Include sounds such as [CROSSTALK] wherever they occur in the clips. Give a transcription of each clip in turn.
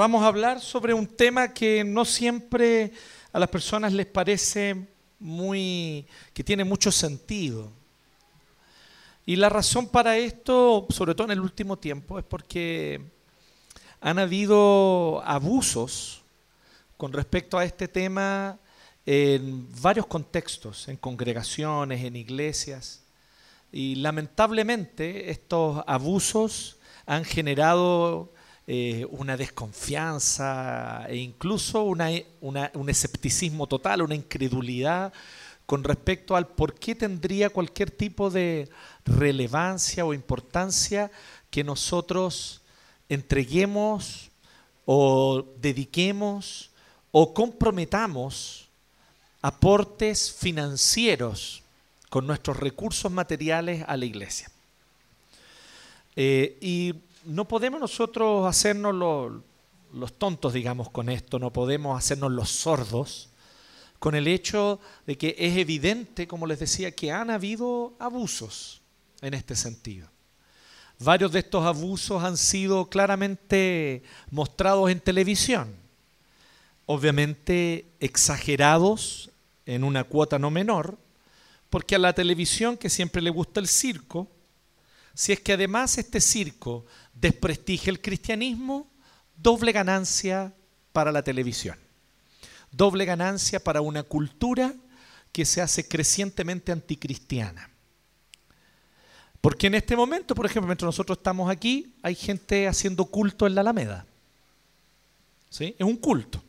vamos a hablar sobre un tema que no siempre a las personas les parece muy, que tiene mucho sentido. Y la razón para esto, sobre todo en el último tiempo, es porque han habido abusos con respecto a este tema en varios contextos, en congregaciones, en iglesias. Y lamentablemente estos abusos han generado eh, una desconfianza e incluso un escepticismo total, una incredulidad con respecto al por qué tendría cualquier tipo de relevancia o importancia que nosotros entreguemos o dediquemos o comprometamos aportes financieros con nuestros recursos materiales a la iglesia. Eh, y no podemos nosotros hacernos los, tontos, digamos, con esto, no podemos hacernos los sordos con el hecho de que es evidente, como les decía, que han habido abusos en este sentido. Varios de estos abusos han sido claramente mostrados en televisión, obviamente exagerados en una cuota no menor, porque a la televisión, que siempre le gusta el circo, si es que además este circo desprestigia el cristianismo, doble ganancia para la televisión. Doble ganancia para una cultura que se hace crecientemente anticristiana. Porque en este momento, por ejemplo, mientras nosotros estamos aquí, hay gente haciendo culto en la Alameda. ¿Sí? Es un culto.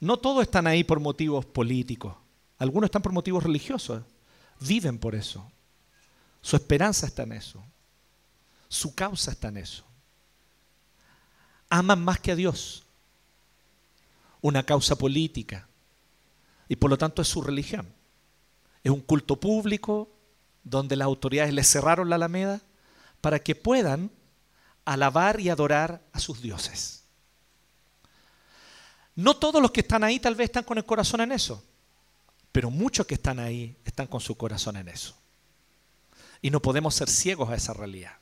No todos están ahí por motivos políticos. Algunos están por motivos religiosos. Viven por eso. Su esperanza está en eso. Su causa está en eso. Aman más que a Dios. Una causa política. Y por lo tanto es su religión. Es un culto público donde las autoridades les cerraron la alameda para que puedan alabar y adorar a sus dioses. No todos los que están ahí tal vez están con el corazón en eso, pero muchos que están ahí están con su corazón en eso. Y no podemos ser ciegos a esa realidad.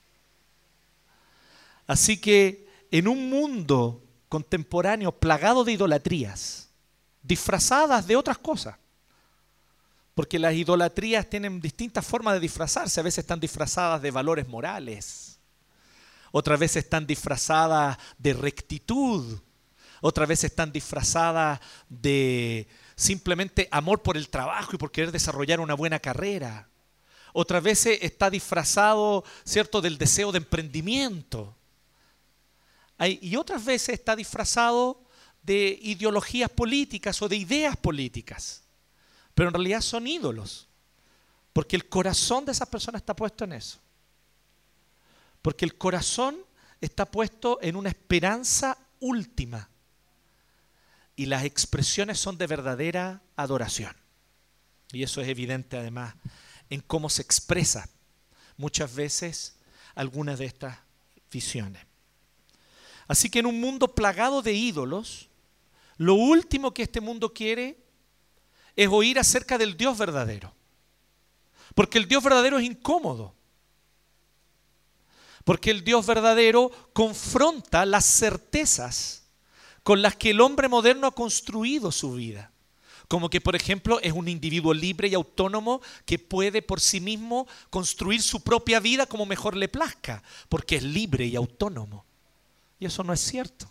Así que en un mundo contemporáneo plagado de idolatrías, disfrazadas de otras cosas, porque las idolatrías tienen distintas formas de disfrazarse, a veces están disfrazadas de valores morales, otras veces están disfrazadas de rectitud, otras veces están disfrazadas de simplemente amor por el trabajo y por querer desarrollar una buena carrera. Otras veces está disfrazado, ¿cierto?, del deseo de emprendimiento y otras veces está disfrazado de ideologías políticas o de ideas políticas. Pero en realidad son ídolos. Porque el corazón de esas personas está puesto en eso. Porque el corazón está puesto en una esperanza última. Y las expresiones son de verdadera adoración. Y eso es evidente además en cómo se expresa muchas veces algunas de estas visiones. Así que en un mundo plagado de ídolos, lo último que este mundo quiere es oír acerca del Dios verdadero. Porque el Dios verdadero es incómodo. Porque el Dios verdadero confronta las certezas con las que el hombre moderno ha construido su vida. Como que, por ejemplo, es un individuo libre y autónomo que puede por sí mismo construir su propia vida como mejor le plazca, porque es libre y autónomo. Eso no es cierto.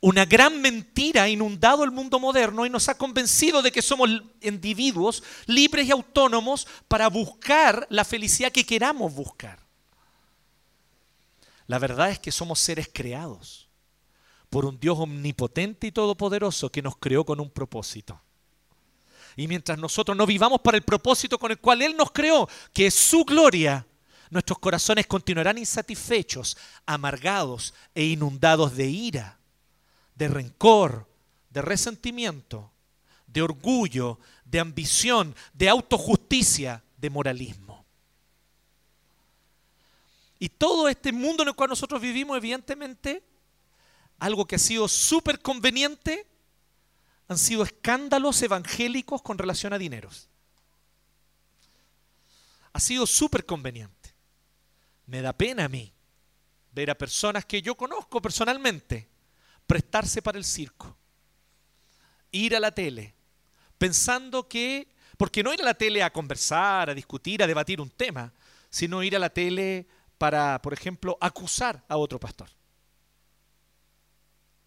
Una gran mentira ha inundado el mundo moderno y nos ha convencido de que somos individuos libres y autónomos para buscar la felicidad que queramos buscar. La verdad es que somos seres creados por un Dios omnipotente y todopoderoso que nos creó con un propósito. Y mientras nosotros no vivamos para el propósito con el cual Él nos creó, que es su gloria, nuestros corazones continuarán insatisfechos, amargados e inundados de ira, de rencor, de resentimiento, de orgullo, de ambición, de autojusticia, de moralismo. Y todo este mundo en el cual nosotros vivimos, evidentemente, algo que ha sido súper conveniente, han sido escándalos evangélicos con relación a dineros. Ha sido súper conveniente. Me da pena a mí ver a personas que yo conozco personalmente prestarse para el circo, ir a la tele, pensando que, porque no ir a la tele a conversar, a discutir, a debatir un tema, sino ir a la tele para, por ejemplo, acusar a otro pastor.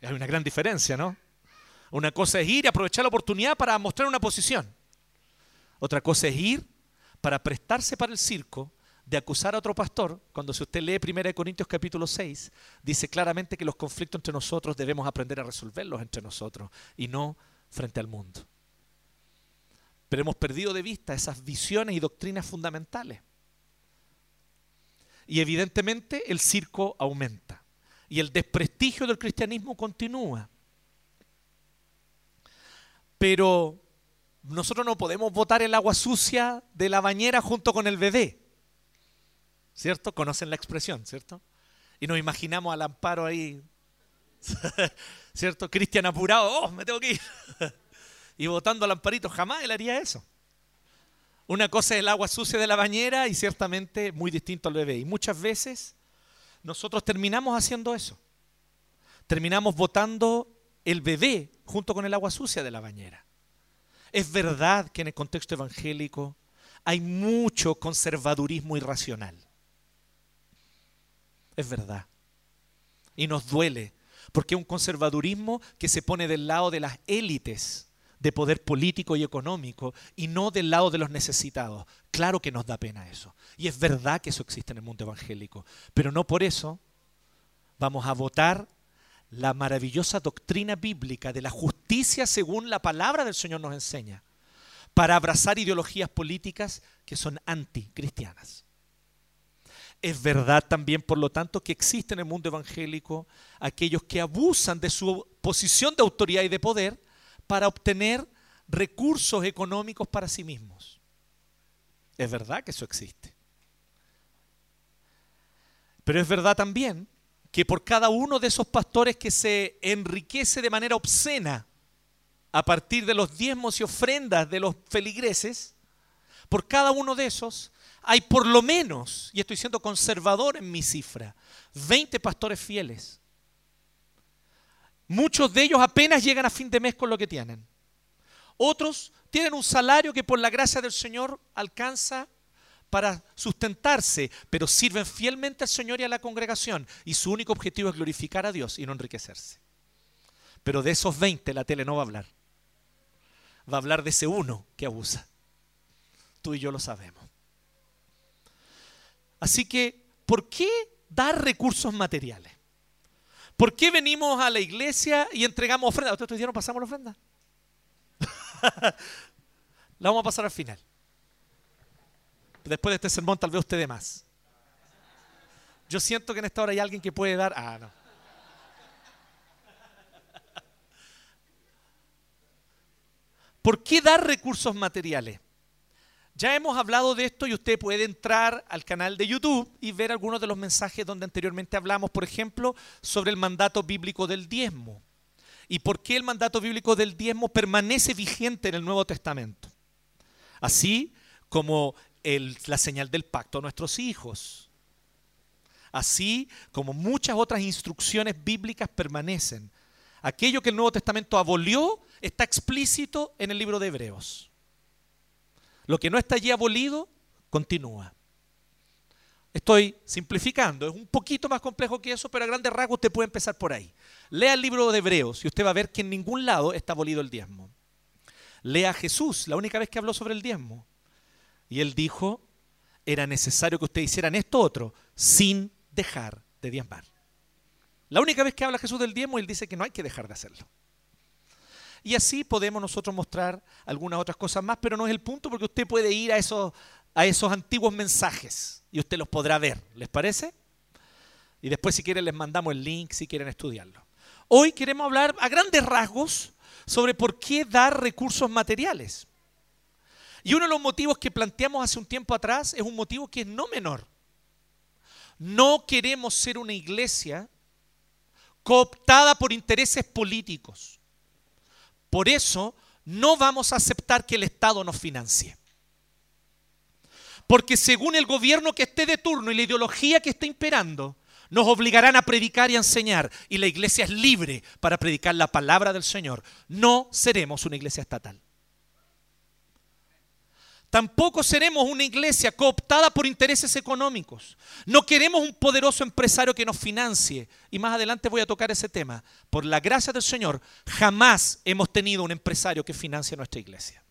Hay una gran diferencia, ¿no? Una cosa es ir y aprovechar la oportunidad para mostrar una posición. Otra cosa es ir para prestarse para el circo de acusar a otro pastor, cuando si usted lee 1 Corintios capítulo 6, dice claramente que los conflictos entre nosotros debemos aprender a resolverlos entre nosotros y no frente al mundo. Pero hemos perdido de vista esas visiones y doctrinas fundamentales. Y evidentemente el circo aumenta y el desprestigio del cristianismo continúa. Pero nosotros no podemos botar el agua sucia de la bañera junto con el bebé. ¿Cierto? Conocen la expresión, ¿cierto? Y nos imaginamos al amparo ahí, [LAUGHS] ¿cierto? Cristian apurado, oh, me tengo que ir. [LAUGHS] y botando al amparito, jamás él haría eso. Una cosa es el agua sucia de la bañera y ciertamente muy distinto al bebé. Y muchas veces nosotros terminamos haciendo eso. Terminamos botando el bebé junto con el agua sucia de la bañera. Es verdad que en el contexto evangélico hay mucho conservadurismo irracional. Es verdad. Y nos duele, porque es un conservadurismo que se pone del lado de las élites de poder político y económico y no del lado de los necesitados. Claro que nos da pena eso. Y es verdad que eso existe en el mundo evangélico. Pero no por eso vamos a votar la maravillosa doctrina bíblica de la justicia según la palabra del Señor nos enseña, para abrazar ideologías políticas que son anticristianas. Es verdad también, por lo tanto, que existe en el mundo evangélico aquellos que abusan de su posición de autoridad y de poder para obtener recursos económicos para sí mismos. Es verdad que eso existe. Pero es verdad también que por cada uno de esos pastores que se enriquece de manera obscena a partir de los diezmos y ofrendas de los feligreses, por cada uno de esos hay por lo menos, y estoy siendo conservador en mi cifra, 20 pastores fieles Muchos de ellos apenas llegan a fin de mes con lo que tienen. Otros tienen un salario que por la gracia del Señor alcanza para sustentarse, pero sirven fielmente al Señor y a la congregación. Y su único objetivo es glorificar a Dios y no enriquecerse. Pero de esos 20 la tele no va a hablar. Va a hablar de ese uno que abusa. Tú y yo lo sabemos. Así que, ¿por qué dar recursos materiales? ¿Por qué venimos a la iglesia y entregamos ofrenda? ¿Ustedes dijeron pasamos la ofrenda? [LAUGHS] la vamos a pasar al final. Después de este sermón tal vez usted dé más. Yo siento que en esta hora hay alguien que puede dar... Ah, no. [LAUGHS] ¿Por qué dar recursos materiales? Ya hemos hablado de esto y usted puede entrar al canal de YouTube y ver algunos de los mensajes donde anteriormente hablamos, por ejemplo, sobre el mandato bíblico del diezmo y por qué el mandato bíblico del diezmo permanece vigente en el Nuevo Testamento. Así como la señal del pacto a nuestros hijos. Así como muchas otras instrucciones bíblicas permanecen. Aquello que el Nuevo Testamento abolió está explícito en el libro de Hebreos. Lo que no está allí abolido, continúa. Estoy simplificando, es un poquito más complejo que eso, pero a grandes rasgos usted puede empezar por ahí. Lea el libro de Hebreos y usted va a ver que en ningún lado está abolido el diezmo. Lea a Jesús, la única vez que habló sobre el diezmo. Y él dijo, era necesario que ustedes hicieran esto otro, sin dejar de diezmar. La única vez que habla Jesús del diezmo, él dice que no hay que dejar de hacerlo. Y así podemos nosotros mostrar algunas otras cosas más, pero no es el punto porque usted puede ir a esos, a esos antiguos mensajes y usted los podrá ver. ¿Les parece? Y después si quieren les mandamos el link si quieren estudiarlo. Hoy queremos hablar a grandes rasgos sobre por qué dar recursos materiales. Y uno de los motivos que planteamos hace un tiempo atrás es un motivo que es no menor. No queremos ser una iglesia cooptada por intereses políticos. Por eso no vamos a aceptar que el Estado nos financie. Porque según el gobierno que esté de turno y la ideología que esté imperando, Nos obligarán a predicar y a enseñar. Y la iglesia es libre para predicar la palabra del Señor. No seremos una iglesia estatal. Tampoco seremos una iglesia cooptada por intereses económicos. No queremos un poderoso empresario que nos financie. Y más adelante voy a tocar ese tema. Por la gracia del Señor, jamás hemos tenido un empresario que financie nuestra iglesia.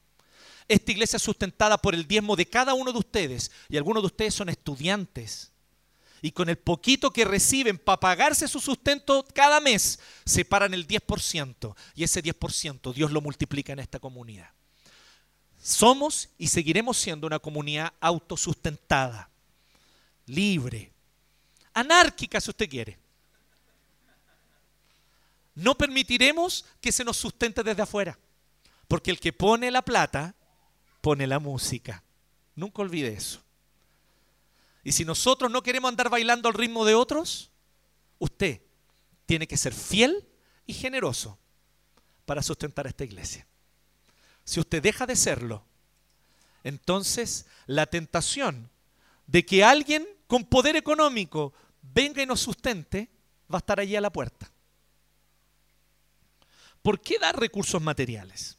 Esta iglesia es sustentada por el diezmo de cada uno de ustedes. Y algunos de ustedes son estudiantes. Y con el poquito que reciben para pagarse su sustento cada mes, separan el 10%. Y ese 10% Dios lo multiplica en esta comunidad. Somos y seguiremos siendo una comunidad autosustentada, libre, anárquica si usted quiere. No permitiremos que se nos sustente desde afuera, porque el que pone la plata, pone la música. Nunca olvide eso. Y si nosotros no queremos andar bailando al ritmo de otros, usted tiene que ser fiel y generoso para sustentar a esta iglesia. Si usted deja de serlo, entonces la tentación de que alguien con poder económico venga y nos sustente va a estar allí a la puerta. ¿Por qué dar recursos materiales?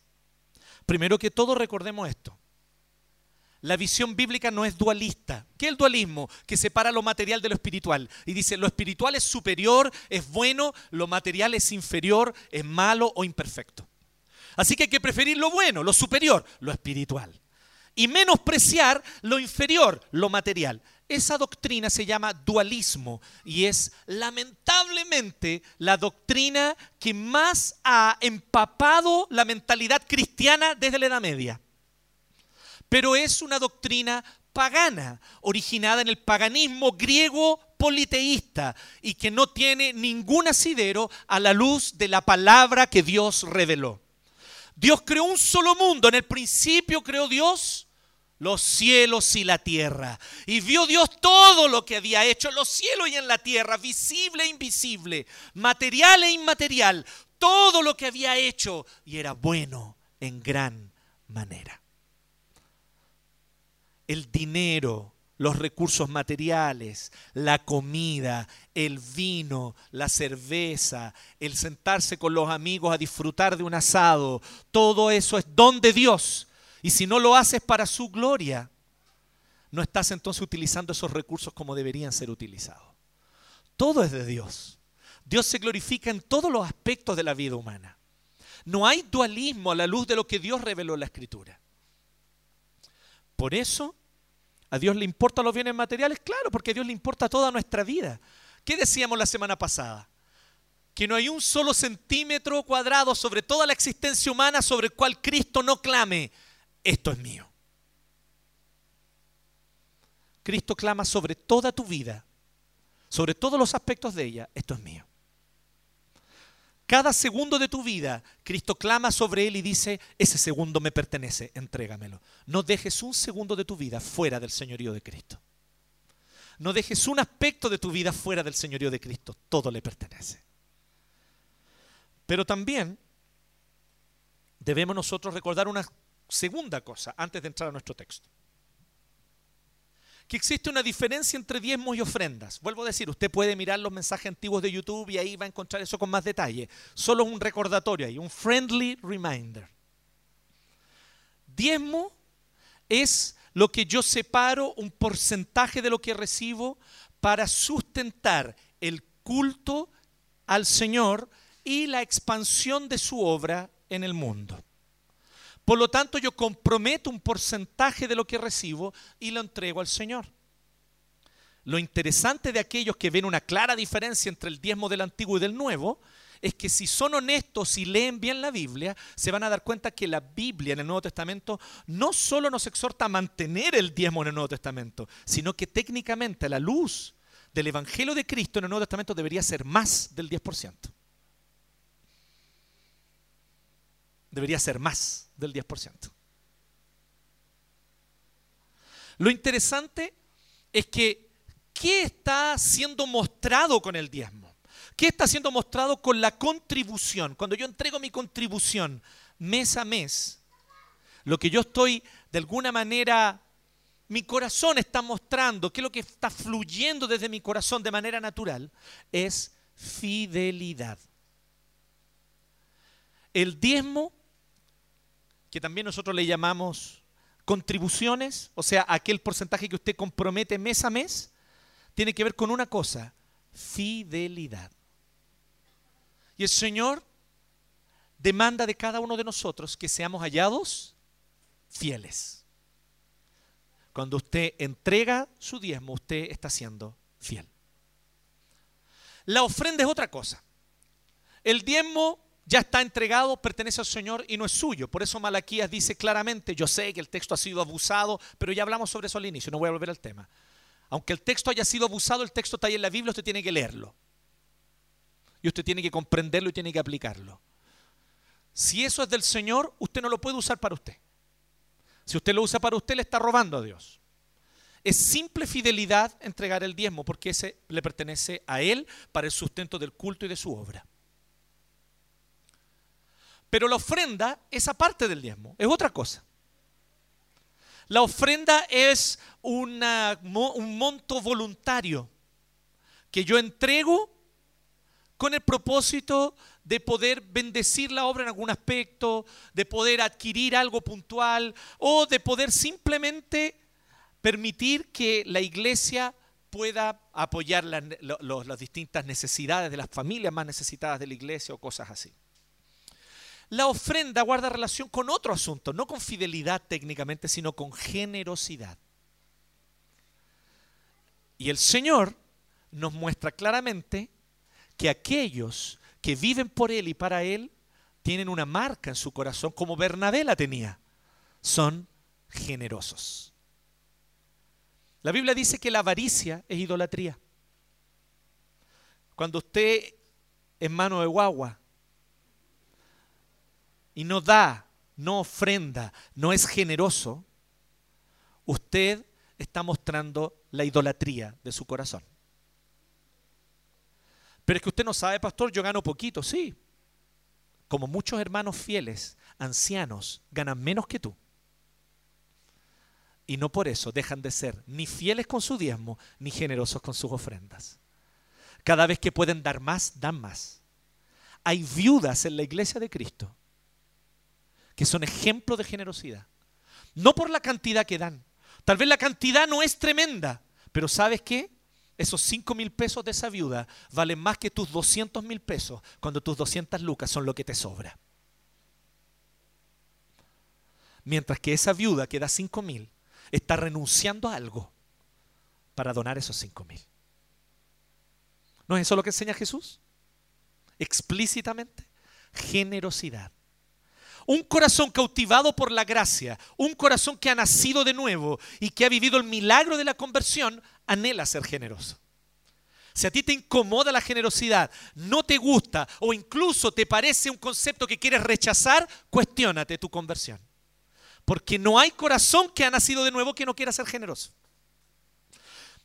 Primero que todo recordemos esto. La visión bíblica no es dualista. ¿Qué es el dualismo? Que separa lo material de lo espiritual. Y dice, lo espiritual es superior, es bueno, lo material es inferior, es malo o imperfecto. Así que hay que preferir lo bueno, lo superior, lo espiritual. Y menospreciar lo inferior, lo material. Esa doctrina se llama dualismo y es lamentablemente la doctrina que más ha empapado la mentalidad cristiana desde la Edad Media. Pero es una doctrina pagana, originada en el paganismo griego politeísta y que no tiene ningún asidero a la luz de la palabra que Dios reveló. Dios creó un solo mundo. En el principio creó Dios los cielos y la tierra. Y vio Dios todo lo que había hecho en los cielos y en la tierra, visible e invisible, material e inmaterial, todo lo que había hecho y era bueno en gran manera. El dinero, los recursos materiales, la comida, el vino, la cerveza, el sentarse con los amigos a disfrutar de un asado, todo eso es don de Dios. Y si no lo haces para su gloria, no estás entonces utilizando esos recursos como deberían ser utilizados. Todo es de Dios. Dios se glorifica en todos los aspectos de la vida humana. No hay dualismo a la luz de lo que Dios reveló en la Escritura. Por eso ¿A Dios le importan los bienes materiales? Claro, porque a Dios le importa toda nuestra vida. ¿Qué decíamos la semana pasada? Que no hay un solo centímetro cuadrado sobre toda la existencia humana sobre el cual Cristo no clame, esto es mío. Cristo clama sobre toda tu vida, sobre todos los aspectos de ella, esto es mío. Cada segundo de tu vida, Cristo clama sobre él y dice, ese segundo me pertenece, entrégamelo. No dejes un segundo de tu vida fuera del señorío de Cristo. No dejes un aspecto de tu vida fuera del señorío de Cristo. Todo le pertenece. Pero también debemos nosotros recordar una segunda cosa antes de entrar a nuestro texto que existe una diferencia entre diezmos y ofrendas. Vuelvo a decir, usted puede mirar los mensajes antiguos de YouTube y ahí va a encontrar eso con más detalle. Solo es un recordatorio ahí, un friendly reminder. Diezmo es lo que yo separo, un porcentaje de lo que recibo para sustentar el culto al Señor y la expansión de su obra en el mundo. Por lo tanto, yo comprometo un porcentaje de lo que recibo y lo entrego al Señor. Lo interesante de aquellos que ven una clara diferencia entre el diezmo del antiguo y del nuevo es que si son honestos y leen bien la Biblia, se van a dar cuenta que la Biblia en el Nuevo Testamento no solo nos exhorta a mantener el diezmo en el Nuevo Testamento, sino que técnicamente la luz del Evangelio de Cristo en el Nuevo Testamento debería ser más del 10%. Debería ser más del 10%. Lo interesante es que, ¿qué está siendo mostrado con el diezmo? ¿Qué está siendo mostrado con la contribución? Cuando yo entrego mi contribución mes a mes, lo que yo estoy de alguna manera mi corazón está mostrando, qué es lo que está fluyendo desde mi corazón de manera natural, es fidelidad. El diezmo, que también nosotros le llamamos contribuciones, o sea, aquel porcentaje que usted compromete mes a mes, tiene que ver con una cosa, fidelidad. Y el Señor demanda de cada uno de nosotros que seamos hallados fieles. Cuando usted entrega su diezmo, usted está siendo fiel. La ofrenda es otra cosa. El diezmo ya está entregado, pertenece al Señor y no es suyo. Por eso Malaquías dice claramente, yo sé que el texto ha sido abusado, pero ya hablamos sobre eso al inicio, no voy a volver al tema. Aunque el texto haya sido abusado, el texto está ahí en la Biblia, usted tiene que leerlo. Y usted tiene que comprenderlo y tiene que aplicarlo. Si eso es del Señor, usted no lo puede usar para usted. Si usted lo usa para usted, le está robando a Dios. Es simple fidelidad entregar el diezmo, porque ese le pertenece a Él para el sustento del culto y de su obra. Pero la ofrenda es aparte del diezmo, es otra cosa. La ofrenda es un monto voluntario que yo entrego con el propósito de poder bendecir la obra en algún aspecto, de poder adquirir algo puntual o de poder simplemente permitir que la iglesia pueda apoyar las distintas necesidades de las familias más necesitadas de la iglesia o cosas así. La ofrenda guarda relación con otro asunto, no con fidelidad técnicamente, sino con generosidad. Y el Señor nos muestra claramente que aquellos que viven por Él y para Él tienen una marca en su corazón, como Bernabé la tenía. Son generosos. La Biblia dice que la avaricia es idolatría. Cuando usted es mano de guagua y no da, no ofrenda, no es generoso, usted está mostrando la idolatría de su corazón. Pero es que usted no sabe, pastor, yo gano poquito, sí. Como muchos hermanos fieles, ancianos, ganan menos que tú. Y no por eso dejan de ser ni fieles con su diezmo, ni generosos con sus ofrendas. Cada vez que pueden dar más, dan más. Hay viudas en la iglesia de Cristo que son ejemplo de generosidad. No por la cantidad que dan. Tal vez la cantidad no es tremenda, pero ¿sabes qué? Esos 5 mil pesos de esa viuda valen más que tus 200 mil pesos cuando tus 200 lucas son lo que te sobra. Mientras que esa viuda que da 5 mil está renunciando a algo para donar esos 5 mil. ¿No es eso lo que enseña Jesús? Explícitamente. Generosidad. Un corazón cautivado por la gracia, un corazón que ha nacido de nuevo y que ha vivido el milagro de la conversión, anhela ser generoso. Si a ti te incomoda la generosidad, no te gusta o incluso te parece un concepto que quieres rechazar, cuestiónate tu conversión. Porque no hay corazón que ha nacido de nuevo que no quiera ser generoso.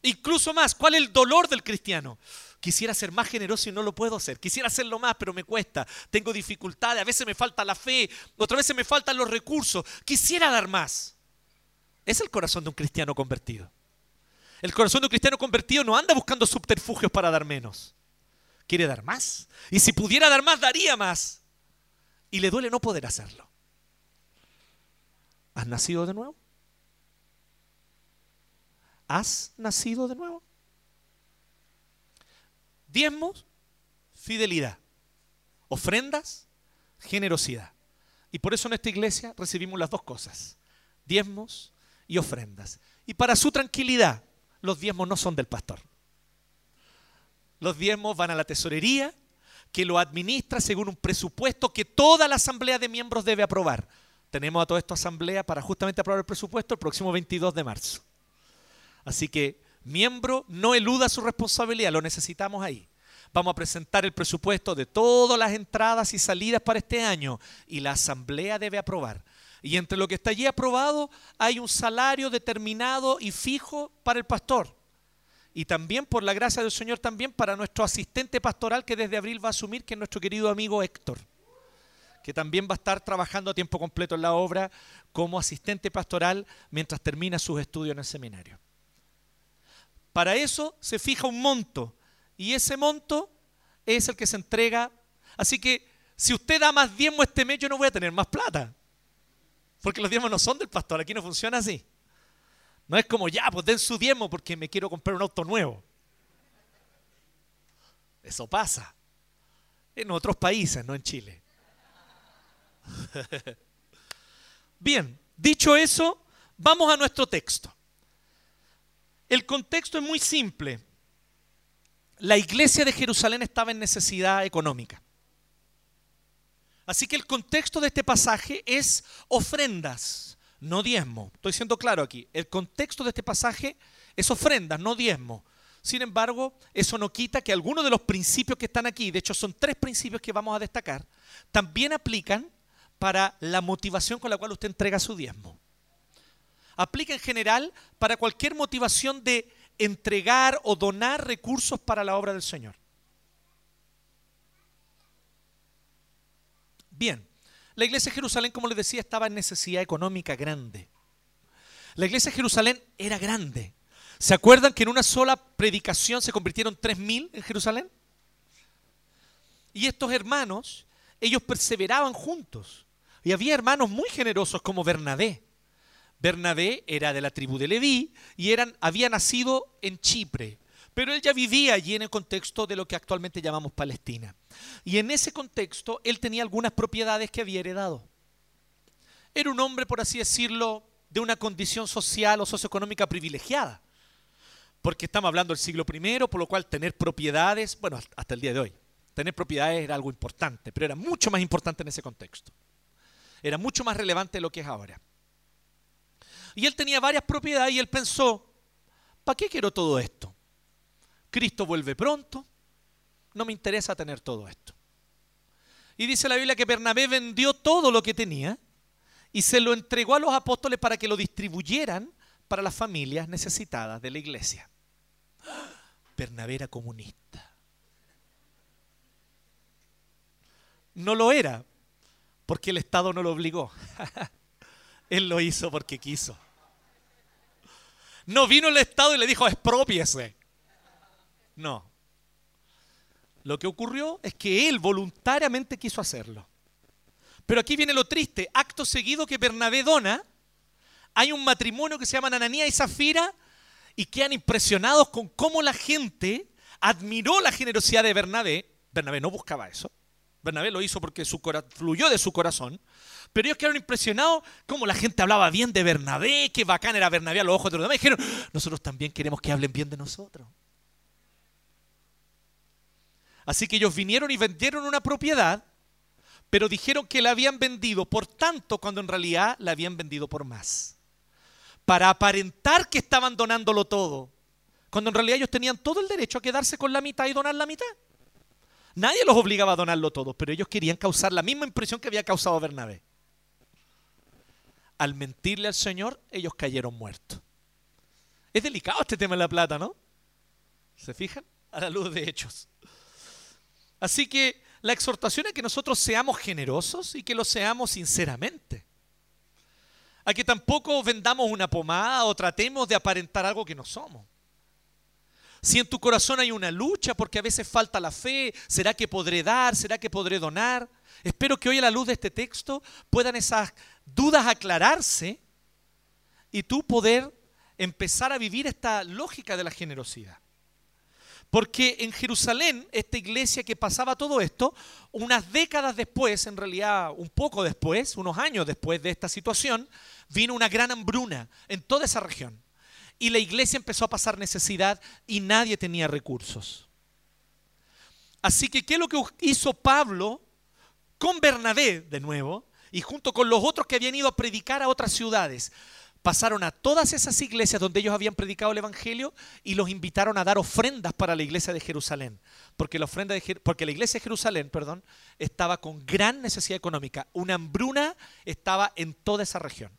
Incluso más, ¿cuál es el dolor del cristiano? Quisiera ser más generoso y no lo puedo hacer. Quisiera hacerlo más, pero me cuesta. Tengo dificultades, a veces me falta la fe, otras veces me faltan los recursos. Quisiera dar más. Es el corazón de un cristiano convertido. El corazón de un cristiano convertido no anda buscando subterfugios para dar menos. Quiere dar más. Y si pudiera dar más, daría más. Y le duele no poder hacerlo. ¿Has nacido de nuevo? ¿Has nacido de nuevo? Diezmos, fidelidad. Ofrendas, generosidad. Y por eso en esta iglesia recibimos las dos cosas. Diezmos y ofrendas. Y para su tranquilidad, los diezmos no son del pastor. Los diezmos van a la tesorería, que lo administra según un presupuesto que toda la asamblea de miembros debe aprobar. Tenemos a toda esta asamblea para justamente aprobar el presupuesto el próximo 22 de marzo. Así que, miembro, no eluda su responsabilidad, lo necesitamos ahí. Vamos a presentar el presupuesto de todas las entradas y salidas para este año y la asamblea debe aprobar. Y entre lo que está allí aprobado hay un salario determinado y fijo para el pastor. Y también, por la gracia del Señor, también para nuestro asistente pastoral que desde abril va a asumir, que es nuestro querido amigo Héctor, que también va a estar trabajando a tiempo completo en la obra como asistente pastoral mientras termina sus estudios en el seminario. Para eso se fija un monto y ese monto es el que se entrega. Así que si usted da más diezmo este mes, yo no voy a tener más plata. Porque los diezmos no son del pastor, aquí no funciona así. No es como, ya, pues den su diezmo porque me quiero comprar un auto nuevo. Eso pasa. En otros países, no en Chile. [LAUGHS] Bien, dicho eso, vamos a nuestro texto. El contexto es muy simple. La iglesia de Jerusalén estaba en necesidad económica. Así que el contexto de este pasaje es ofrendas, no diezmo. Estoy siendo claro aquí. El contexto de este pasaje es ofrendas, no diezmo. Sin embargo, eso no quita que algunos de los principios que están aquí, de hecho son tres principios que vamos a destacar, también aplican para la motivación con la cual usted entrega su diezmo. Aplica en general para cualquier motivación de entregar o donar recursos para la obra del Señor. Bien, la iglesia de Jerusalén, como les decía, estaba en necesidad económica grande. La iglesia de Jerusalén era grande. ¿Se acuerdan que en una sola predicación se convirtieron 3.000 en Jerusalén? Y estos hermanos, ellos perseveraban juntos. Y había hermanos muy generosos como Bernabé. Bernabé era de la tribu de Leví y había nacido en Chipre, pero él ya vivía allí en el contexto de lo que actualmente llamamos Palestina. Y en ese contexto él tenía algunas propiedades que había heredado. Era un hombre, por así decirlo, de una condición social o socioeconómica privilegiada. Porque estamos hablando del siglo I, por lo cual tener propiedades, bueno, hasta el día de hoy, tener propiedades era algo importante, pero era mucho más importante en ese contexto. Era mucho más relevante de lo que es ahora. Y él tenía varias propiedades y él pensó, ¿para qué quiero todo esto? Cristo vuelve pronto, no me interesa tener todo esto. Y dice la Biblia que Bernabé vendió todo lo que tenía y se lo entregó a los apóstoles para que lo distribuyeran para las familias necesitadas de la iglesia. Bernabé era comunista. No lo era, porque el Estado no lo obligó. [LAUGHS] Él lo hizo porque quiso. No vino el Estado y le dijo, expropiese. No. Lo que ocurrió es que él voluntariamente quiso hacerlo. Pero aquí viene lo triste. Acto seguido que Bernabé dona, hay un matrimonio que se llama Ananía y Zafira y quedan impresionados con cómo la gente admiró la generosidad de Bernabé. Bernabé no buscaba eso. Bernabé lo hizo porque su fluyó de su corazón. Pero ellos quedaron impresionados cómo la gente hablaba bien de Bernabé, qué bacán era Bernabé a los ojos de los demás. dijeron, nosotros también queremos que hablen bien de nosotros. Así que ellos vinieron y vendieron una propiedad, pero dijeron que la habían vendido por tanto cuando en realidad la habían vendido por más. Para aparentar que estaban donándolo todo, cuando en realidad ellos tenían todo el derecho a quedarse con la mitad y donar la mitad. Nadie los obligaba a donarlo todo, pero ellos querían causar la misma impresión que había causado Bernabé al mentirle al Señor, ellos cayeron muertos. Es delicado este tema de la plata, ¿no? ¿Se fijan? A la luz de hechos. Así que la exhortación es que nosotros seamos generosos y que lo seamos sinceramente. A que tampoco vendamos una pomada o tratemos de aparentar algo que no somos. Si en tu corazón hay una lucha porque a veces falta la fe, ¿será que podré dar? ¿Será que podré donar? Espero que hoy a la luz de este texto puedan esas dudas aclararse y tú poder empezar a vivir esta lógica de la generosidad. Porque en Jerusalén, esta iglesia que pasaba todo esto, unas décadas después, en realidad un poco después, unos años después de esta situación, vino una gran hambruna en toda esa región. Y la iglesia empezó a pasar necesidad y nadie tenía recursos. Así que, ¿qué es lo que hizo Pablo con Bernabé de nuevo? y junto con los otros que habían ido a predicar a otras ciudades, pasaron a todas esas iglesias donde ellos habían predicado el Evangelio y los invitaron a dar ofrendas para la iglesia de Jerusalén. Porque la, ofrenda de, porque la iglesia de Jerusalén perdón, estaba con gran necesidad económica. Una hambruna estaba en toda esa región.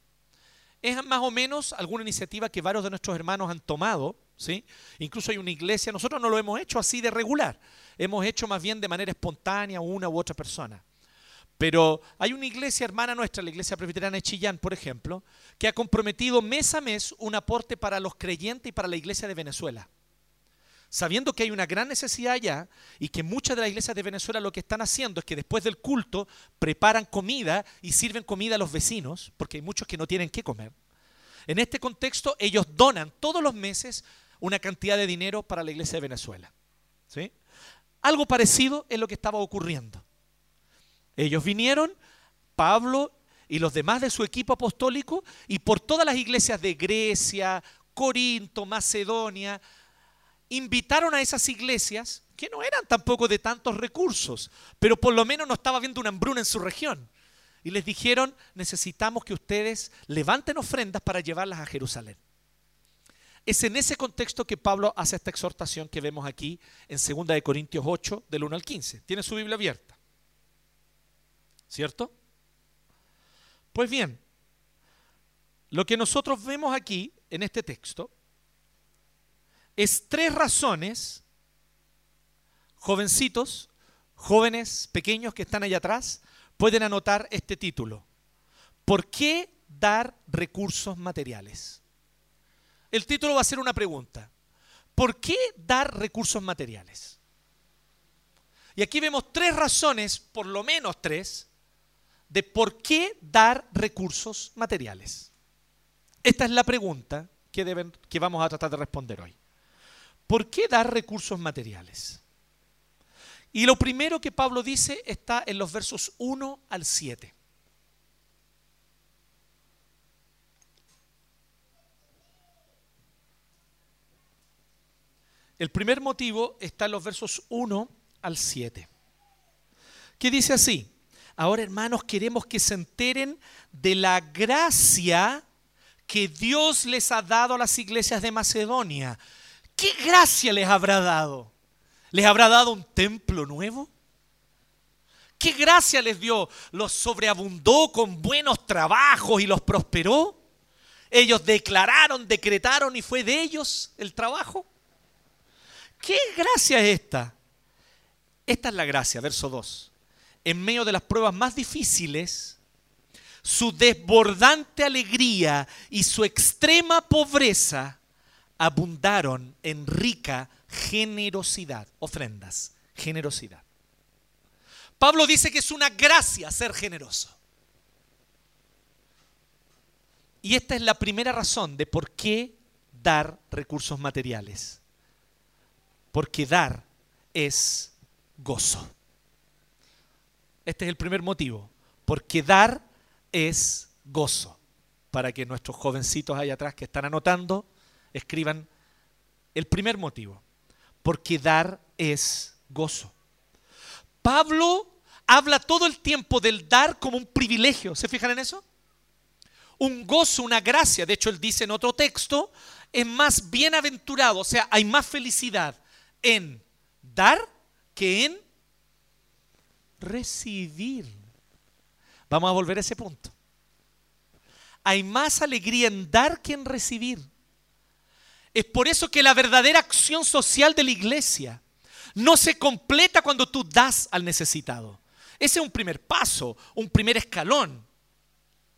Es más o menos alguna iniciativa que varios de nuestros hermanos han tomado. ¿sí? Incluso hay una iglesia, nosotros no lo hemos hecho así de regular. Hemos hecho más bien de manera espontánea una u otra persona. Pero hay una iglesia hermana nuestra, la iglesia presbiteriana de Chillán, por ejemplo, que ha comprometido mes a mes un aporte para los creyentes y para la iglesia de Venezuela. Sabiendo que hay una gran necesidad allá y que muchas de las iglesias de Venezuela lo que están haciendo es que después del culto preparan comida y sirven comida a los vecinos, porque hay muchos que no tienen qué comer. En este contexto, ellos donan todos los meses una cantidad de dinero para la iglesia de Venezuela. ¿sí? Algo parecido es lo que estaba ocurriendo. Ellos vinieron, Pablo y los demás de su equipo apostólico, y por todas las iglesias de Grecia, Corinto, Macedonia, invitaron a esas iglesias, que no eran tampoco de tantos recursos, pero por lo menos no estaba viendo una hambruna en su región. Y les dijeron, necesitamos que ustedes levanten ofrendas para llevarlas a Jerusalén. Es en ese contexto que Pablo hace esta exhortación que vemos aquí en 2 de Corintios 8, del 1 al 15. Tiene su Biblia abierta. ¿Cierto? Pues bien, lo que nosotros vemos aquí en este texto es tres razones, jovencitos, jóvenes, pequeños que están allá atrás, pueden anotar este título. ¿Por qué dar recursos materiales? El título va a ser una pregunta. ¿Por qué dar recursos materiales? Y aquí vemos tres razones, por lo menos tres, de por qué dar recursos materiales. Esta es la pregunta que, deben, que vamos a tratar de responder hoy. ¿Por qué dar recursos materiales? Y lo primero que Pablo dice está en los versos 1 al 7. El primer motivo está en los versos 1 al 7, que dice así, Ahora, hermanos, queremos que se enteren de la gracia que Dios les ha dado a las iglesias de Macedonia. ¿Qué gracia les habrá dado? ¿Les habrá dado un templo nuevo? ¿Qué gracia les dio? ¿Los sobreabundó con buenos trabajos y los prosperó? Ellos declararon, decretaron y fue de ellos el trabajo. ¿Qué gracia es esta? Esta es la gracia, verso 2 en medio de las pruebas más difíciles, su desbordante alegría y su extrema pobreza abundaron en rica generosidad, ofrendas, generosidad. Pablo dice que es una gracia ser generoso. Y esta es la primera razón de por qué dar recursos materiales. Porque dar es gozo. Este es el primer motivo. Porque dar es gozo. Para que nuestros jovencitos allá atrás que están anotando escriban el primer motivo. Porque dar es gozo. Pablo habla todo el tiempo del dar como un privilegio. ¿Se fijan en eso? Un gozo, una gracia. De hecho, él dice en otro texto, es más bienaventurado, o sea, hay más felicidad en dar que en recibir. Vamos a volver a ese punto. Hay más alegría en dar que en recibir. Es por eso que la verdadera acción social de la iglesia no se completa cuando tú das al necesitado. Ese es un primer paso, un primer escalón.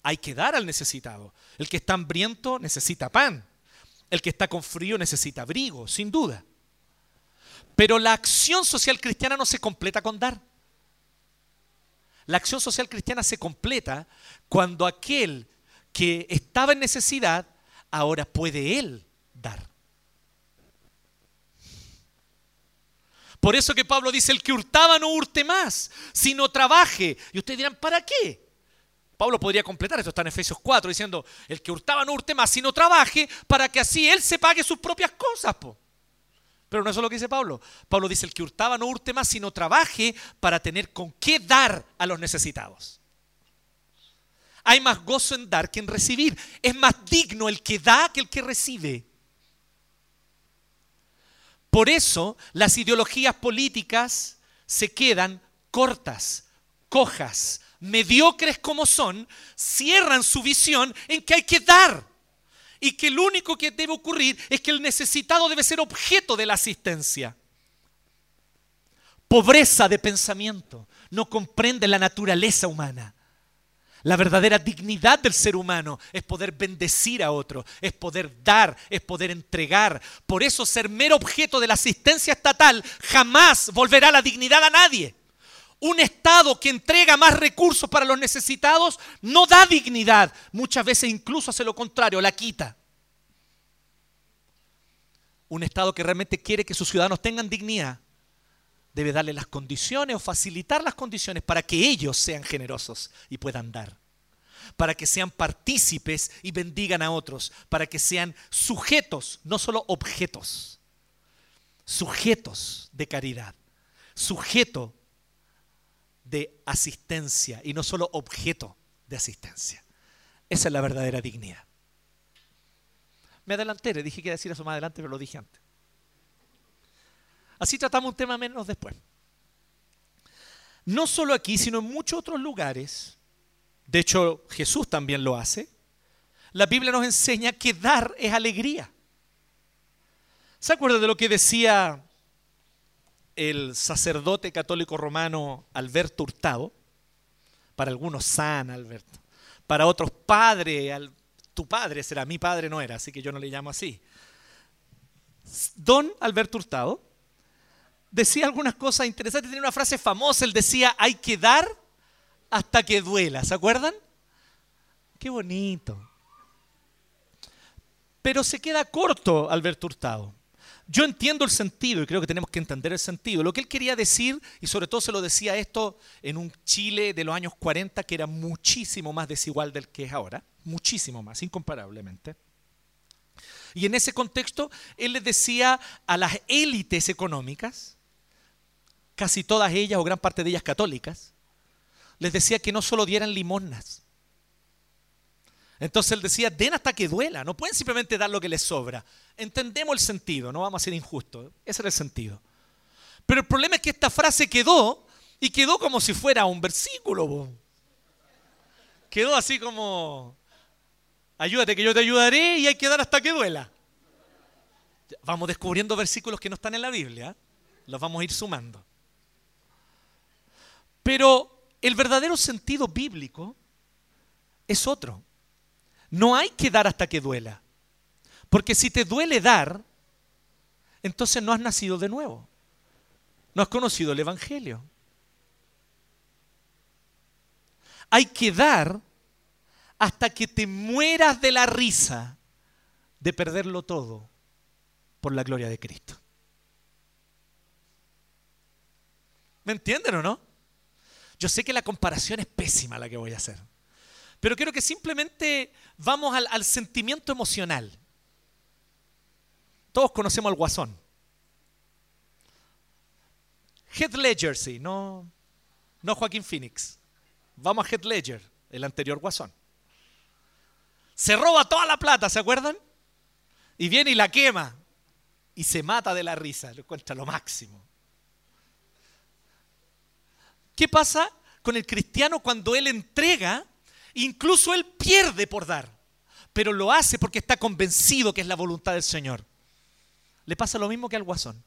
Hay que dar al necesitado. El que está hambriento necesita pan. El que está con frío necesita abrigo, sin duda. Pero la acción social cristiana no se completa con dar. La acción social cristiana se completa cuando aquel que estaba en necesidad ahora puede él dar. Por eso que Pablo dice, el que hurtaba no hurte más, sino trabaje. Y ustedes dirán, ¿para qué? Pablo podría completar, esto está en Efesios 4, diciendo, el que hurtaba no hurte más, sino trabaje para que así él se pague sus propias cosas. Po. Pero no es lo que dice Pablo. Pablo dice, el que hurtaba no hurte más, sino trabaje para tener con qué dar a los necesitados. Hay más gozo en dar que en recibir. Es más digno el que da que el que recibe. Por eso las ideologías políticas se quedan cortas, cojas, mediocres como son, cierran su visión en que hay que dar y que lo único que debe ocurrir es que el necesitado debe ser objeto de la asistencia. Pobreza de pensamiento. no comprenden la naturaleza humana. La verdadera dignidad del ser humano es poder bendecir a otro, es poder dar, es poder entregar. Por eso ser mero objeto de la asistencia estatal jamás volverá la dignidad a nadie. Un Estado que entrega más recursos para los necesitados no da dignidad, muchas veces incluso hace lo contrario, la quita. Un Estado que realmente quiere que sus ciudadanos tengan dignidad debe darle las condiciones o facilitar las condiciones para que ellos sean generosos y puedan dar. Para que sean partícipes y bendigan a otros. Para que sean sujetos, no solo objetos. Sujetos de caridad. Sujeto de asistencia y no solo objeto de asistencia. Esa es la verdadera dignidad. Me adelanté, le dije que iba a decir eso más adelante, pero lo dije antes. Así tratamos un tema menos después. No solo aquí, sino en muchos otros lugares, de hecho Jesús también lo hace, la Biblia nos enseña que dar es alegría. ¿Se acuerdan de lo que decía el sacerdote católico romano Alberto Hurtado? Para algunos San Alberto, para otros Padre, tu padre será, mi padre no era, así que yo no le llamo así. Don Alberto Hurtado decía algunas cosas interesantes. Tenía una frase famosa. Él decía, hay que dar hasta que duela. ¿Se acuerdan? Qué bonito. Pero se queda corto Alberto Hurtado. Yo entiendo el sentido y creo que tenemos que entender el sentido. Lo que él quería decir, y sobre todo se lo decía esto en un Chile de los años 40 que era muchísimo más desigual del que es ahora, muchísimo más, incomparablemente. Y en ese contexto, él le decía a las élites económicas, casi todas ellas o gran parte de ellas católicas, les decía que no solo dieran limosnas. Entonces él decía, den hasta que duela, no pueden simplemente dar lo que les sobra. Entendemos el sentido, no vamos a ser injustos, ese era el sentido. Pero el problema es que esta frase quedó y quedó como si fuera un versículo. Quedó así como, ayúdate que yo te ayudaré y hay que dar hasta que duela. Vamos descubriendo versículos que no están en la Biblia, los vamos a ir sumando. Pero el verdadero sentido bíblico es otro. No hay que dar hasta que duela. Porque si te duele dar, entonces no has nacido de nuevo. No has conocido el Evangelio. Hay que dar hasta que te mueras de la risa de perderlo todo por la gloria de Cristo. ¿Me entienden o no? Yo sé que la comparación es pésima la que voy a hacer, pero quiero que simplemente vamos al, sentimiento emocional. Todos conocemos al guasón. Heath Ledger, sí, no, no Joaquín Phoenix. Vamos a Heath Ledger, el anterior guasón. Se roba toda la plata, ¿se acuerdan? Y viene y la quema. Y se mata de la risa, lo encuentra lo máximo. ¿Qué pasa con el cristiano cuando él entrega? Incluso él pierde por dar, pero lo hace porque está convencido que es la voluntad del Señor. Le pasa lo mismo que al guasón.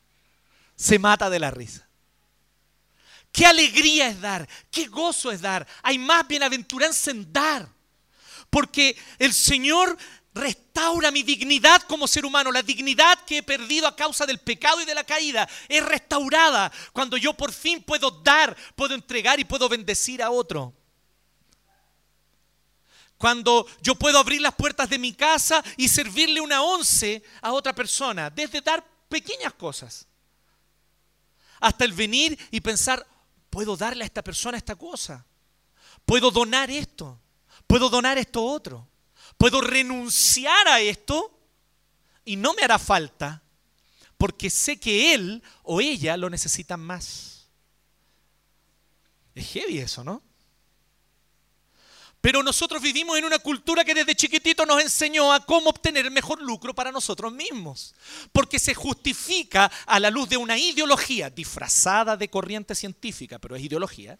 Se mata de la risa. Qué alegría es dar, qué gozo es dar. Hay más bienaventuranza en dar. Porque el Señor restaura mi dignidad como ser humano. La dignidad que he perdido a causa del pecado y de la caída es restaurada cuando yo por fin puedo dar, puedo entregar y puedo bendecir a otro. Cuando yo puedo abrir las puertas de mi casa y servirle una once a otra persona, desde dar pequeñas cosas hasta el venir y pensar, puedo darle a esta persona esta cosa, puedo donar esto, puedo donar esto otro. Puedo renunciar a esto y no me hará falta porque sé que él o ella lo necesitan más. Es heavy eso, ¿no? Pero nosotros vivimos en una cultura que desde chiquitito nos enseñó a cómo obtener mejor lucro para nosotros mismos. Porque se justifica a la luz de una ideología disfrazada de corriente científica, pero es ideología.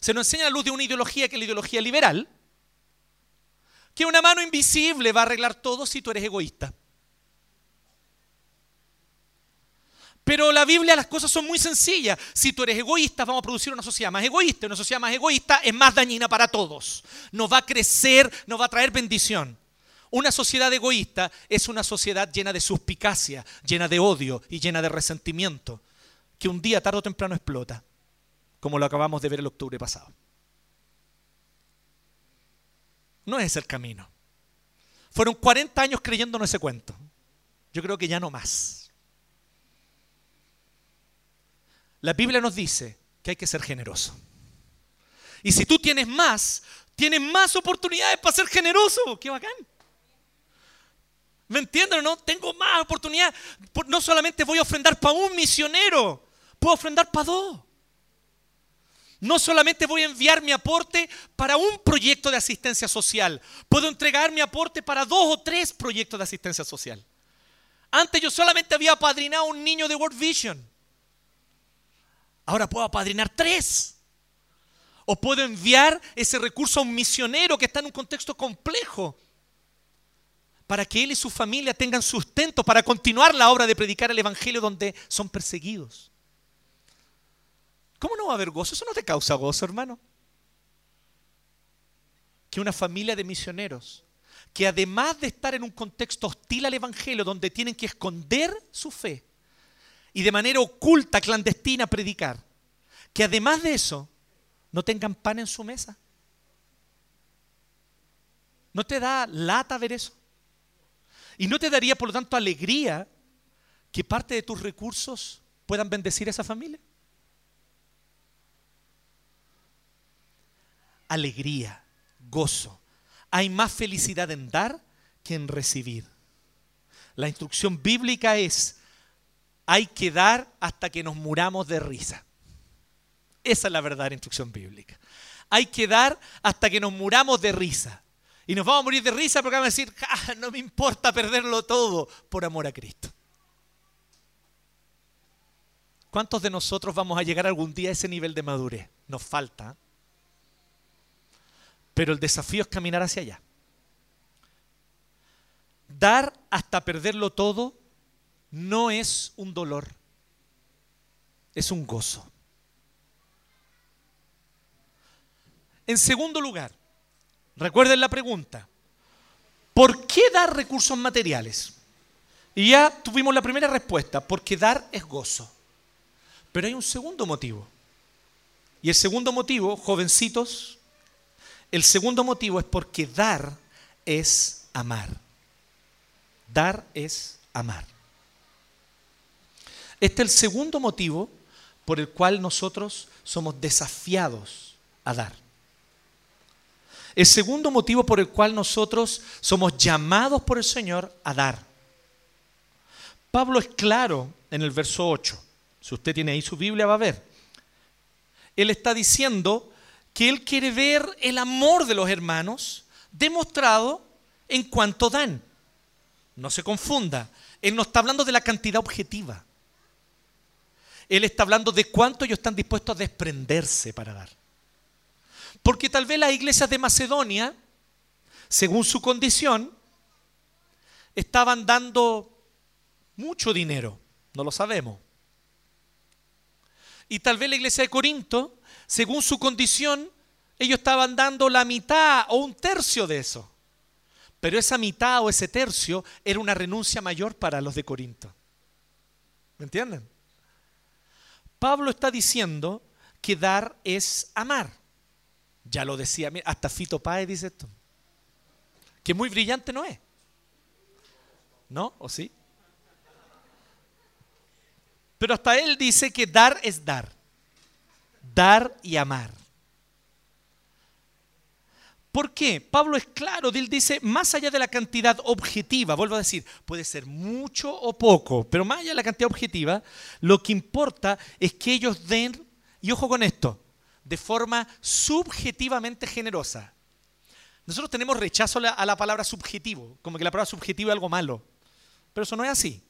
Se nos enseña a la luz de una ideología que es la ideología liberal, que una mano invisible va a arreglar todo si tú eres egoísta. Pero la Biblia las cosas son muy sencillas. Si tú eres egoísta, vamos a producir una sociedad más egoísta. Una sociedad más egoísta es más dañina para todos. No va a crecer, no va a traer bendición. Una sociedad egoísta es una sociedad llena de suspicacia, llena de odio y llena de resentimiento, que un día tarde o temprano explota, como lo acabamos de ver el octubre pasado. No es el camino. Fueron 40 años creyéndonos ese cuento. Yo creo que ya no más. La Biblia nos dice que hay que ser generoso. Y si tú tienes más, tienes más oportunidades para ser generoso. ¡Qué bacán! ¿Me entienden no? Tengo más oportunidades. No solamente voy a ofrendar para un misionero, puedo ofrendar para dos. No solamente voy a enviar mi aporte para un proyecto de asistencia social, puedo entregar mi aporte para dos o tres proyectos de asistencia social. Antes yo solamente había apadrinado a un niño de World Vision. Ahora puedo apadrinar tres. O puedo enviar ese recurso a un misionero que está en un contexto complejo para que él y su familia tengan sustento para continuar la obra de predicar el Evangelio donde son perseguidos. ¿Cómo no va a haber gozo? Eso no te causa gozo, hermano. Que una familia de misioneros, que además de estar en un contexto hostil al Evangelio, donde tienen que esconder su fe y de manera oculta, clandestina, predicar, que además de eso, no tengan pan en su mesa. ¿No te da lata ver eso? ¿Y no te daría, por lo tanto, alegría que parte de tus recursos puedan bendecir a esa familia? Alegría, gozo. Hay más felicidad en dar que en recibir. La instrucción bíblica es, hay que dar hasta que nos muramos de risa. Esa es la verdadera instrucción bíblica. Hay que dar hasta que nos muramos de risa. Y nos vamos a morir de risa porque vamos a decir, no me importa perderlo todo por amor a Cristo. ¿Cuántos de nosotros vamos a llegar algún día a ese nivel de madurez? Nos falta. Pero el desafío es caminar hacia allá. Dar hasta perderlo todo no es un dolor, es un gozo. En segundo lugar, Recuerden la pregunta. ¿Por qué dar recursos materiales? Y ya tuvimos la primera respuesta, porque dar es gozo. Pero hay un segundo motivo. Y el segundo motivo, jovencitos, el segundo motivo es porque dar es amar. Dar es amar. Este es el segundo motivo por el cual nosotros somos desafiados a dar. El segundo motivo por el cual nosotros somos llamados por el Señor a dar. Pablo es claro en el verso 8. Si usted tiene ahí su Biblia va a ver. Él está diciendo que él quiere ver el amor de los hermanos demostrado en cuanto dan. No se confunda. Él no está hablando de la cantidad objetiva. Él está hablando de cuánto ellos están dispuestos a desprenderse para dar. Porque tal vez las iglesias de Macedonia, según su condición, estaban dando mucho dinero, no lo sabemos. Y tal vez la iglesia de Corinto, según su condición, ellos estaban dando la mitad o un tercio de eso. Pero esa mitad o ese tercio era una renuncia mayor para los de Corinto. ¿Me entienden? Pablo está diciendo que dar es amar. Ya lo decía, hasta Fito Páez dice esto. Que muy brillante no es. ¿No? ¿O sí? Pero hasta él dice que dar es dar. Dar y amar. ¿Por qué? Pablo es claro, él dice, más allá de la cantidad objetiva, vuelvo a decir, puede ser mucho o poco, pero más allá de la cantidad objetiva, lo que importa es que ellos den, y ojo con esto, de forma subjetivamente generosa. Nosotros tenemos rechazo a la, palabra subjetivo, como que la palabra subjetivo es algo malo. Pero eso no es así.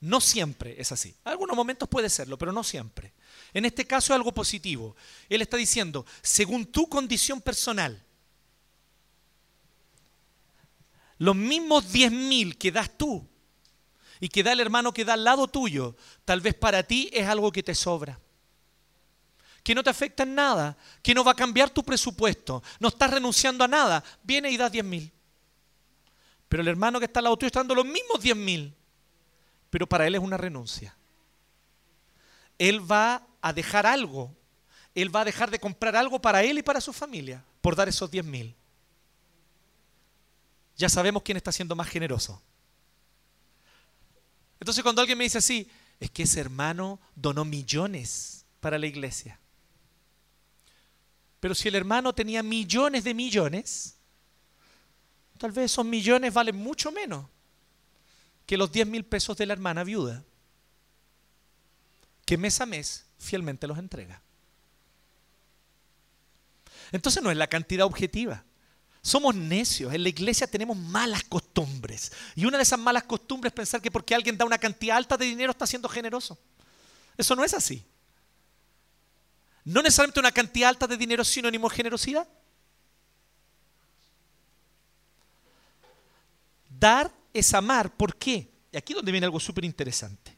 No siempre es así. En algunos momentos puede serlo, pero no siempre. En este caso es algo positivo. Él está diciendo, según tu condición personal, los mismos 10.000 que das tú y que da el hermano que da al lado tuyo, tal vez para ti es algo que te sobra. Que no te afecta en nada, que no va a cambiar tu presupuesto, no estás renunciando a nada, viene y das 10 mil. Pero el hermano que está al lado tuyo está dando los mismos 10 mil, pero para él es una renuncia. Él va a dejar algo, él va a dejar de comprar algo para él y para su familia por dar esos 10 mil. Ya sabemos quién está siendo más generoso. Entonces cuando alguien me dice así, es que ese hermano donó millones para la iglesia. Pero si el hermano tenía millones de millones, tal vez esos millones valen mucho menos que los 10 mil pesos de la hermana viuda, que mes a mes fielmente los entrega. Entonces no es la cantidad objetiva. Somos necios. En la iglesia tenemos malas costumbres. Y una de esas malas costumbres es pensar que porque alguien da una cantidad alta de dinero está siendo generoso. Eso no es así. No necesariamente una cantidad alta de dinero es sinónimo de generosidad. Dar es amar. ¿Por qué? Y aquí es donde viene algo súper interesante.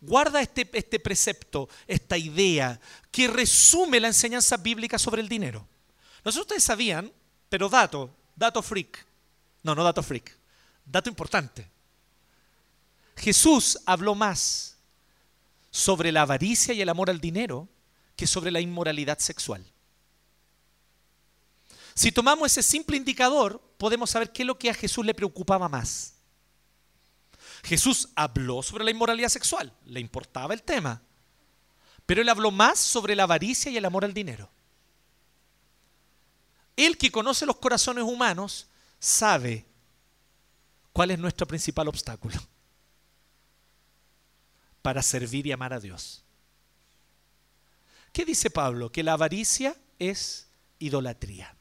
Guarda este, este precepto, esta idea, que resume la enseñanza bíblica sobre el dinero. No sé si ustedes sabían pero dato, dato freak. No, no dato freak. Dato importante. Jesús habló más sobre la avaricia y el amor al dinero que sobre la inmoralidad sexual. Si tomamos ese simple indicador, podemos saber qué es lo que a Jesús le preocupaba más. Jesús habló sobre la inmoralidad sexual, le importaba el tema, pero él habló más sobre la avaricia y el amor al dinero. El que conoce los corazones humanos sabe cuál es nuestro principal obstáculo [LAUGHS] para servir y amar a Dios. ¿Qué dice Pablo? Que la avaricia es idolatría.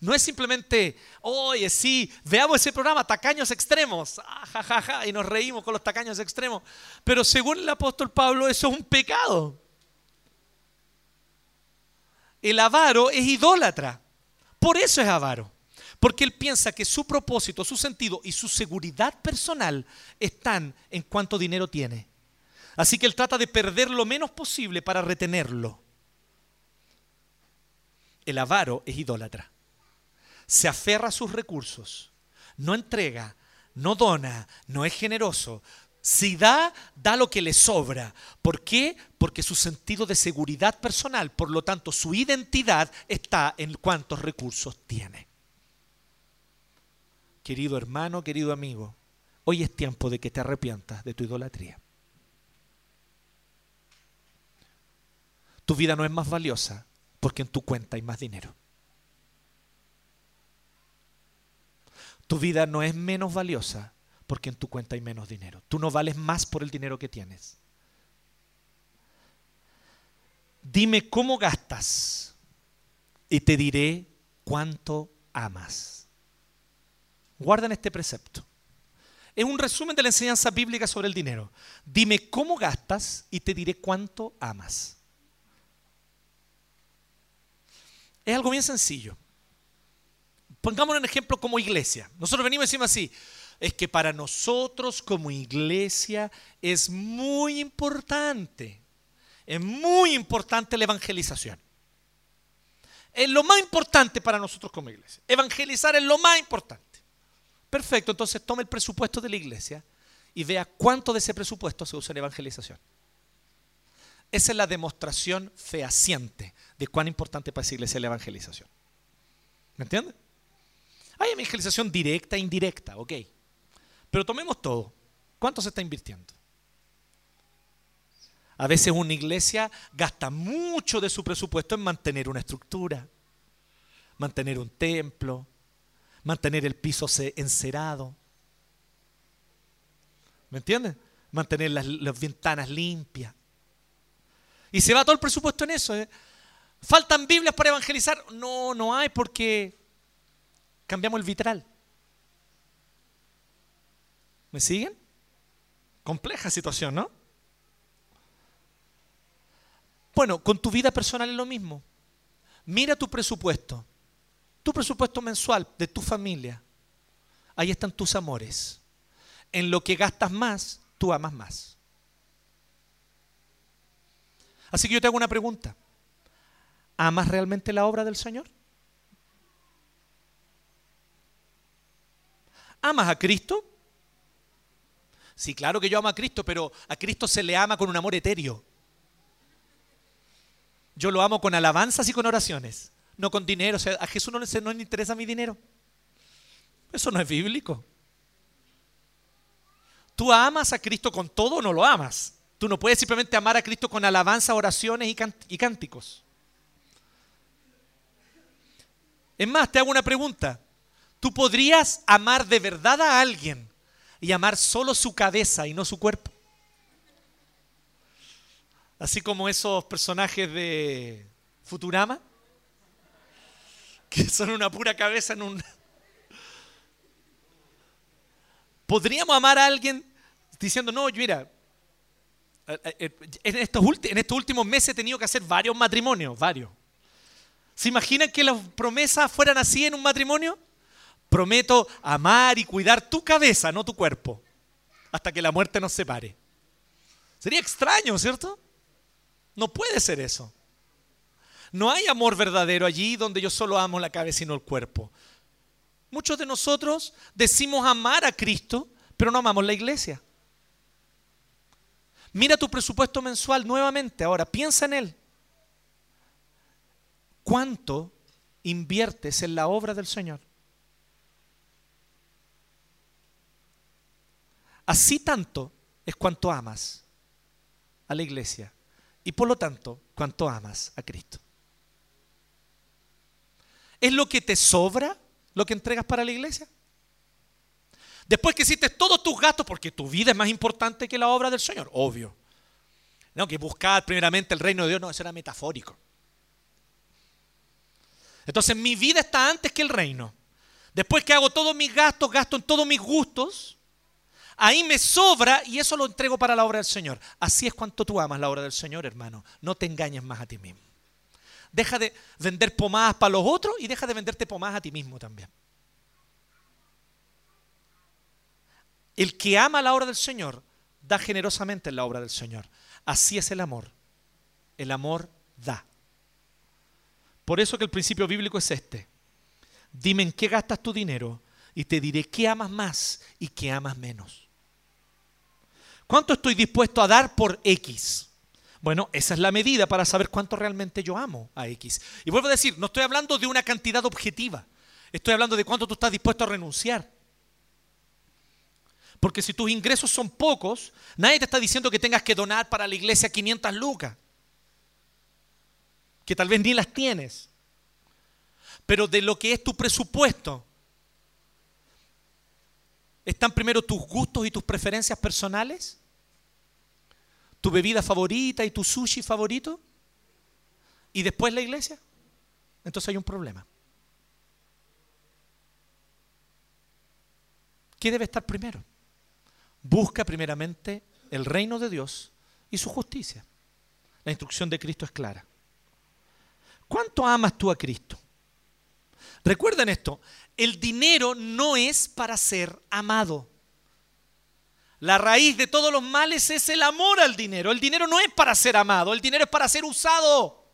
No es simplemente, oye, sí, veamos ese programa, tacaños extremos, ah, y nos reímos con los tacaños extremos. Pero según el apóstol Pablo, eso es un pecado el avaro es idólatra. Por eso es avaro. Porque él piensa que su propósito, su sentido y su seguridad personal están en cuánto dinero tiene. Así que él trata de perder lo menos posible para retenerlo. El avaro es idólatra. Se aferra a sus recursos. No entrega, no dona, no es generoso, si da, da lo que le sobra. ¿Por qué? Porque su sentido de seguridad personal, por lo tanto su identidad está en cuántos recursos tiene. Querido hermano, querido amigo, hoy es tiempo de que te arrepientas de tu idolatría. Tu vida no es más valiosa porque en tu cuenta hay más dinero. Tu vida no es menos valiosa porque en tu cuenta hay menos dinero. Tú no vales más por el dinero que tienes. Dime cómo gastas y te diré cuánto amas. Guarden este precepto. Es un resumen de la enseñanza bíblica sobre el dinero. Dime cómo gastas y te diré cuánto amas. Es algo bien sencillo. Pongámonos un ejemplo como iglesia. Nosotros venimos y decimos así, es que para nosotros como iglesia es muy importante, es muy importante la evangelización. Es lo más importante para nosotros como iglesia. Evangelizar es lo más importante. Perfecto, entonces tome el presupuesto de la iglesia y vea cuánto de ese presupuesto se usa en evangelización. Esa es la demostración fehaciente de cuán importante para esa iglesia es la evangelización. ¿Me entiende? Hay evangelización directa e indirecta, ok. Pero tomemos todo. ¿Cuánto se está invirtiendo? A veces una iglesia gasta mucho de su presupuesto en mantener una estructura, mantener un templo, mantener el piso encerado. ¿Me entiendes? Mantener las, ventanas limpias. Y se va todo el presupuesto en eso. ¿eh? ¿Faltan Biblias para evangelizar? No, no hay porque cambiamos el vitral. ¿Me siguen? Compleja situación, ¿no? Bueno, con tu vida personal es lo mismo. Mira tu presupuesto, tu presupuesto mensual de tu familia. Ahí están tus amores. en lo que gastas más, tú amas más. Así que yo te hago una pregunta. ¿Amas realmente la obra del Señor? ¿Amas a Cristo? Sí, claro que yo amo a Cristo, pero a Cristo se le ama con un amor etéreo. Yo lo amo con alabanzas y con oraciones, no con dinero. O sea, a Jesús no le, no interesa mi dinero. Eso no es bíblico. ¿Tú amas a Cristo con todo o no lo amas? Tú no puedes simplemente amar a Cristo con alabanza, oraciones y, cánticos. Es más, te hago una pregunta. ¿Tú podrías amar de verdad a alguien y amar solo su cabeza y no su cuerpo? Así como esos personajes de Futurama, que son una pura cabeza en un... ¿Podríamos amar a alguien diciendo, no, mira, en estos, en estos últimos meses he tenido que hacer varios matrimonios, varios. ¿Se imaginan que las promesas fueran así en un matrimonio? Prometo amar y cuidar tu cabeza, no tu cuerpo, hasta que la muerte nos separe. Sería extraño, ¿cierto? No puede ser eso. No hay amor verdadero allí donde yo solo amo la cabeza y no el cuerpo. Muchos de nosotros decimos amar a Cristo, pero no amamos la iglesia. Mira tu presupuesto mensual nuevamente ahora, piensa en él. ¿Cuánto inviertes en la obra del Señor? Así tanto es cuanto amas a la iglesia y por lo tanto cuanto amas a Cristo. ¿Es lo que te sobra lo que entregas para la iglesia? Después que hiciste todos tus gastos, porque tu vida es más importante que la obra del Señor, obvio. No, que buscar primeramente el reino de Dios, no, eso era metafórico. Entonces mi vida está antes que el reino. Después que hago todos mis gastos, gasto en todos mis gustos, Ahí me sobra y eso lo entrego para la obra del Señor. Así es cuanto tú amas la obra del Señor, hermano. No te engañes más a ti mismo. Deja de vender pomadas para los otros y deja de venderte pomadas a ti mismo también. El que ama la obra del Señor da generosamente en la obra del Señor. Así es el amor. El amor da. Por eso que el principio bíblico es este. Dime en qué gastas tu dinero y te diré qué amas más y qué amas menos. ¿Cuánto estoy dispuesto a dar por X? Bueno, esa es la medida para saber cuánto realmente yo amo a X. Y vuelvo a decir, no estoy hablando de una cantidad objetiva. Estoy hablando de cuánto tú estás dispuesto a renunciar. Porque si tus ingresos son pocos, nadie te está diciendo que tengas que donar para la iglesia 500 lucas. Que tal vez ni las tienes. Pero de lo que es tu presupuesto, ¿Están primero tus gustos y tus preferencias personales? ¿Tu bebida favorita y tu sushi favorito? ¿Y después la iglesia? Entonces hay un problema. ¿Qué debe estar primero? Busca primeramente el reino de Dios y su justicia. La instrucción de Cristo es clara. ¿Cuánto amas tú a Cristo? Recuerden esto, el dinero no es para ser amado. La raíz de todos los males es el amor al dinero. El dinero no es para ser amado, el dinero es para ser usado.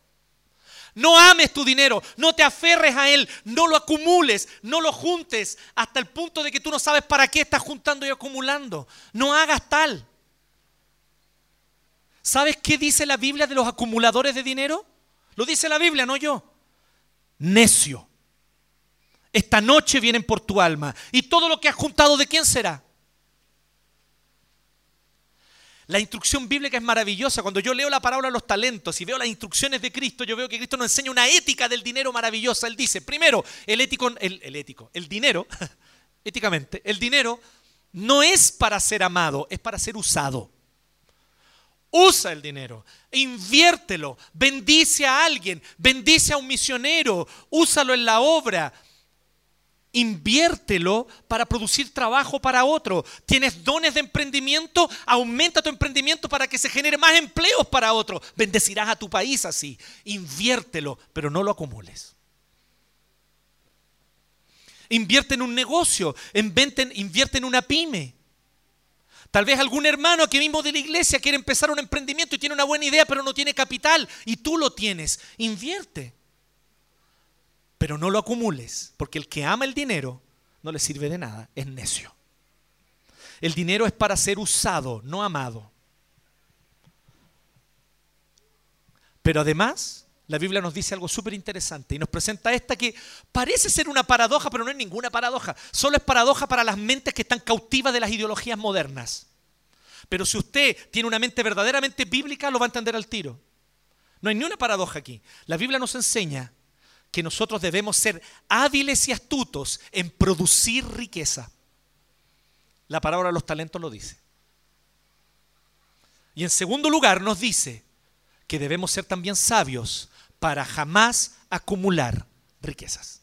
No ames tu dinero, no te aferres a él, no lo acumules, no lo juntes hasta el punto de que tú no sabes para qué estás juntando y acumulando. No hagas tal. ¿Sabes qué dice la Biblia de los acumuladores de dinero? Lo dice la Biblia, no yo. Necio. Esta noche vienen por tu alma. ¿Y todo lo que has juntado de quién será? La instrucción bíblica es maravillosa. Cuando yo leo la parábola de los talentos y veo las instrucciones de Cristo, yo veo que Cristo nos enseña una ética del dinero maravillosa. Él dice, primero, el ético, el, el ético, el dinero, [LAUGHS] éticamente, el dinero no es para ser amado, es para ser usado. Usa el dinero, inviértelo, bendice a alguien, bendice a un misionero, úsalo en la obra, inviértelo para producir trabajo para otro. Tienes dones de emprendimiento, aumenta tu emprendimiento para que se genere más empleos para otro. Bendecirás a tu país así. Inviértelo, pero no lo acumules. Invierte en un negocio, invierte en una pyme. Tal vez algún hermano aquí mismo de la iglesia quiere empezar un emprendimiento y tiene una buena idea, pero no tiene capital y tú lo tienes. Invierte. Pero no lo acumules, porque el que ama el dinero no le sirve de nada, es necio. El dinero es para ser usado, no amado. Pero además, la Biblia nos dice algo súper interesante y nos presenta esta que parece ser una paradoja, pero no es ninguna paradoja. Solo es paradoja para las mentes que están cautivas de las ideologías modernas. Pero si usted tiene una mente verdaderamente bíblica, lo va a entender al tiro. No hay ni una paradoja aquí. La Biblia nos enseña que nosotros debemos ser hábiles y astutos en producir riqueza. La palabra de los talentos lo dice. Y en segundo lugar nos dice que debemos ser también sabios para jamás acumular riquezas.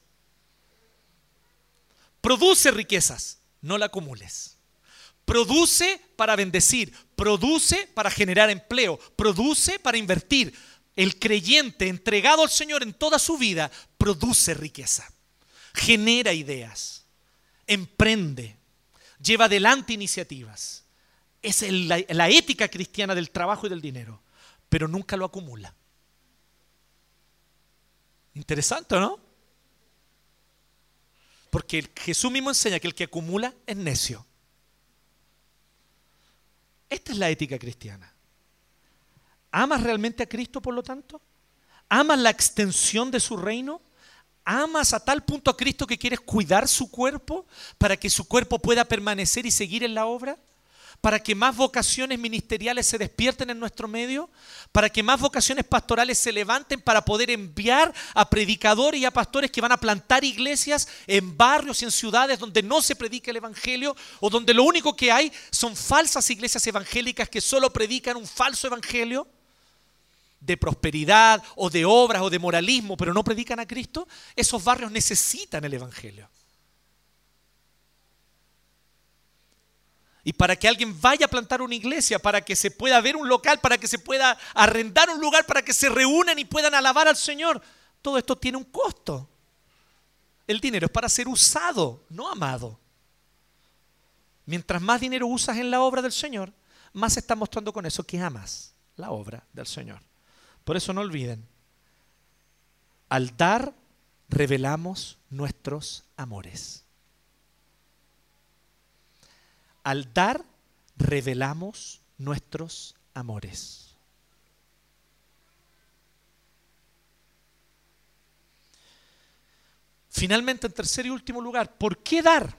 Produce riquezas, no la acumules. Produce para bendecir, produce para generar empleo, produce para invertir. El creyente entregado al Señor en toda su vida produce riqueza, genera ideas, emprende, lleva adelante iniciativas. Es la, la ética cristiana del trabajo y del dinero, pero nunca lo acumula. Interesante, ¿no? Porque Jesús mismo enseña que el que acumula es necio. Esta es la ética cristiana. ¿Amas realmente a Cristo, por lo tanto? ¿Amas la extensión de su reino? ¿Amas a tal punto a Cristo que quieres cuidar su cuerpo para que su cuerpo pueda permanecer y seguir en la obra? para que más vocaciones ministeriales se despierten en nuestro medio, para que más vocaciones pastorales se levanten para poder enviar a predicadores y a pastores que van a plantar iglesias en barrios y en ciudades donde no se predica el Evangelio o donde lo único que hay son falsas iglesias evangélicas que solo predican un falso Evangelio de prosperidad o de obras o de moralismo, pero no predican a Cristo, esos barrios necesitan el Evangelio. Y para que alguien vaya a plantar una iglesia, para que se pueda ver un local, para que se pueda arrendar un lugar, para que se reúnan y puedan alabar al Señor, todo esto tiene un costo. El dinero es para ser usado, no amado. Mientras más dinero usas en la obra del Señor, más está mostrando con eso que amas la obra del Señor. Por eso no olviden, al dar revelamos nuestros amores. Al dar, revelamos nuestros amores. Finalmente, en tercer y último lugar, ¿por qué dar?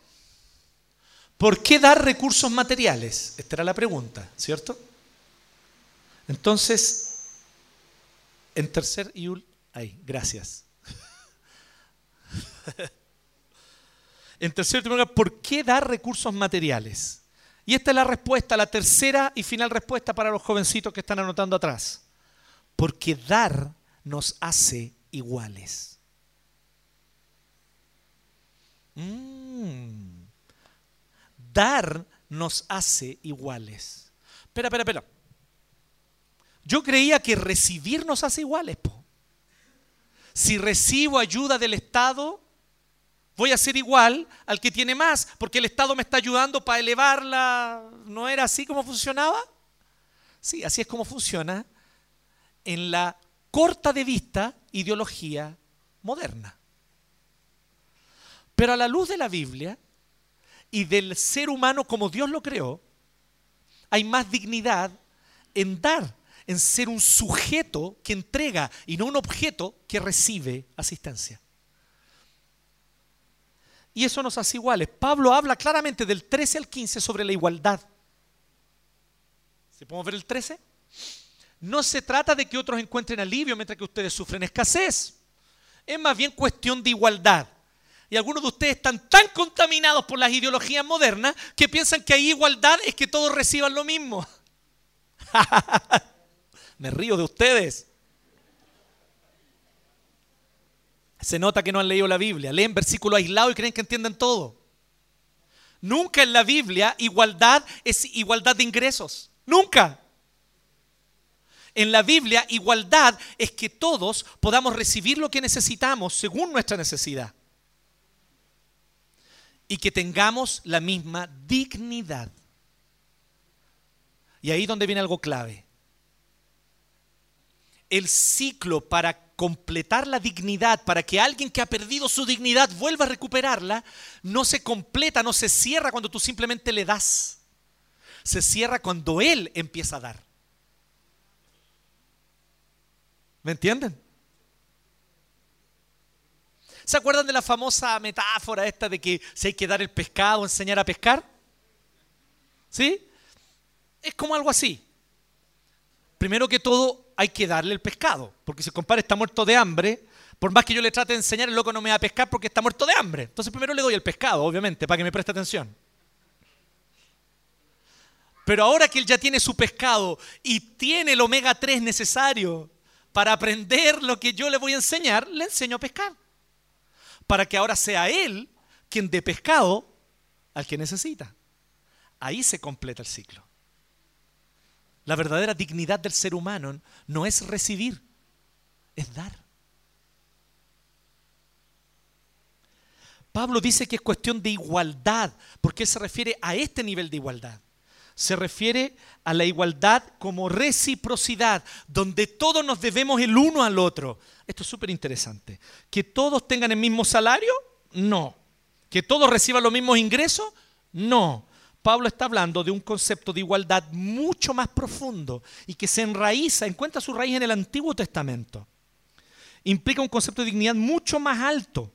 ¿Por qué dar recursos materiales? Esta era la pregunta, ¿cierto? Entonces, en tercer y. Ahí, gracias. [LAUGHS] En tercer y lugar, ¿por qué dar recursos materiales? Y esta es la respuesta, la tercera y final respuesta para los jovencitos que están anotando atrás. Porque dar nos hace iguales. Mm. Dar nos hace iguales. Espera, espera, espera. Yo creía que recibir nos hace iguales. Si recibo ayuda del Estado, voy a ser igual al que tiene más, porque el Estado me está ayudando para elevarla. ¿No era así como funcionaba? Sí, así es como funciona en la corta de vista ideología moderna. Pero a la luz de la Biblia y del ser humano como Dios lo creó, hay más dignidad en dar, en ser un sujeto que entrega y no un objeto que recibe asistencia. Y eso nos hace iguales. Pablo habla claramente del 13 al 15 sobre la igualdad. ¿Se podemos ver el 13? No se trata de que otros encuentren alivio mientras que ustedes sufren escasez. Es más bien cuestión de igualdad. Y algunos de ustedes están tan contaminados por las ideologías modernas que piensan que hay igualdad es que todos reciban lo mismo. [LAUGHS] Me río de ustedes. Se nota que no han leído la Biblia. Leen versículos aislados y creen que entienden todo. Nunca en la Biblia igualdad es igualdad de ingresos. Nunca. En la Biblia igualdad es que todos podamos recibir lo que necesitamos según nuestra necesidad. Y que tengamos la misma dignidad. Y ahí es donde viene algo clave. El ciclo para completar la dignidad, para que alguien que ha perdido su dignidad vuelva a recuperarla, no se completa, no se cierra cuando tú simplemente le das. Se cierra cuando Él empieza a dar. ¿Me entienden? ¿Se acuerdan de la famosa metáfora esta de que si hay que dar el pescado, enseñar a pescar? ¿Sí? Es como algo así. Primero que todo, hay que darle el pescado, porque si el compadre está muerto de hambre, por más que yo le trate de enseñar, el loco no me va a pescar porque está muerto de hambre. Entonces primero le doy el pescado, obviamente, para que me preste atención. Pero ahora que él ya tiene su pescado y tiene el omega 3 necesario para aprender lo que yo le voy a enseñar, le enseño a pescar. Para que ahora sea él quien dé pescado al que necesita. Ahí se completa el ciclo. La verdadera dignidad del ser humano no es recibir, es dar. Pablo dice que es cuestión de igualdad, porque se refiere a este nivel de igualdad. Se refiere a la igualdad como reciprocidad, donde todos nos debemos el uno al otro. Esto es súper interesante. ¿Que todos tengan el mismo salario? No. ¿Que todos reciban los mismos ingresos? No. Pablo está hablando de un concepto de igualdad mucho más profundo y que se enraiza, encuentra su raíz en el Antiguo Testamento. Implica un concepto de dignidad mucho más alto.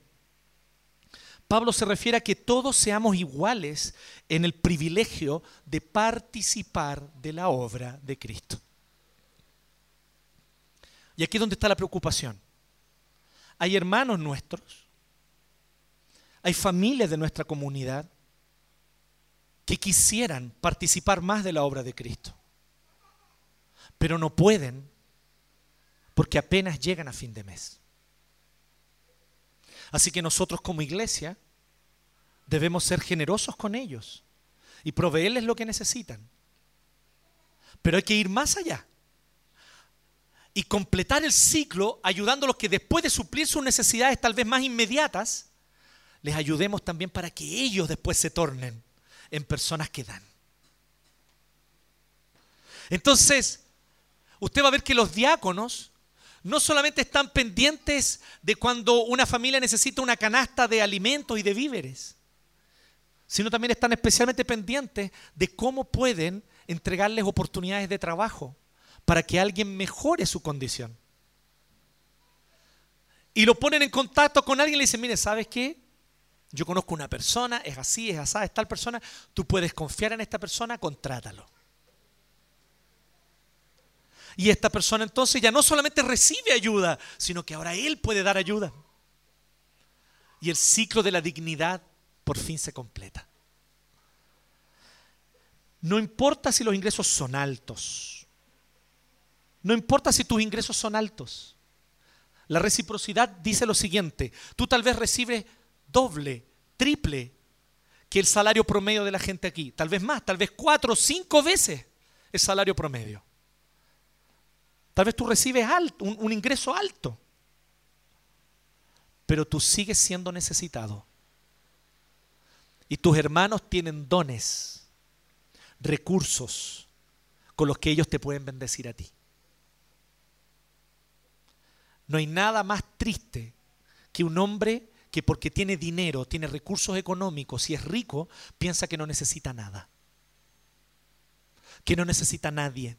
Pablo se refiere a que todos seamos iguales en el privilegio de participar de la obra de Cristo. Y aquí es donde está la preocupación. Hay hermanos nuestros, hay familias de nuestra comunidad que quisieran participar más de la obra de Cristo, pero no pueden porque apenas llegan a fin de mes. Así que nosotros como iglesia debemos ser generosos con ellos y proveerles lo que necesitan. Pero hay que ir más allá y completar el ciclo ayudándolos que después de suplir sus necesidades tal vez más inmediatas, les ayudemos también para que ellos después se tornen en personas que dan. Entonces, usted va a ver que los diáconos no solamente están pendientes de cuando una familia necesita una canasta de alimentos y de víveres, sino también están especialmente pendientes de cómo pueden entregarles oportunidades de trabajo para que alguien mejore su condición. Y lo ponen en contacto con alguien y le dicen, mire, ¿sabes qué? Yo conozco una persona, es así, es así, es tal persona, tú puedes confiar en esta persona, contrátalo. Y esta persona entonces ya no solamente recibe ayuda, sino que ahora él puede dar ayuda. Y el ciclo de la dignidad por fin se completa. No importa si los ingresos son altos. No importa si tus ingresos son altos. La reciprocidad dice lo siguiente, tú tal vez recibes doble, triple que el salario promedio de la gente aquí. Tal vez más, tal vez cuatro o cinco veces el salario promedio. Tal vez tú recibes alto, un, un ingreso alto, pero tú sigues siendo necesitado. Y tus hermanos tienen dones, recursos con los que ellos te pueden bendecir a ti. No hay nada más triste que un hombre que porque tiene dinero, tiene recursos económicos y es rico, piensa que no necesita nada. Que no necesita nadie.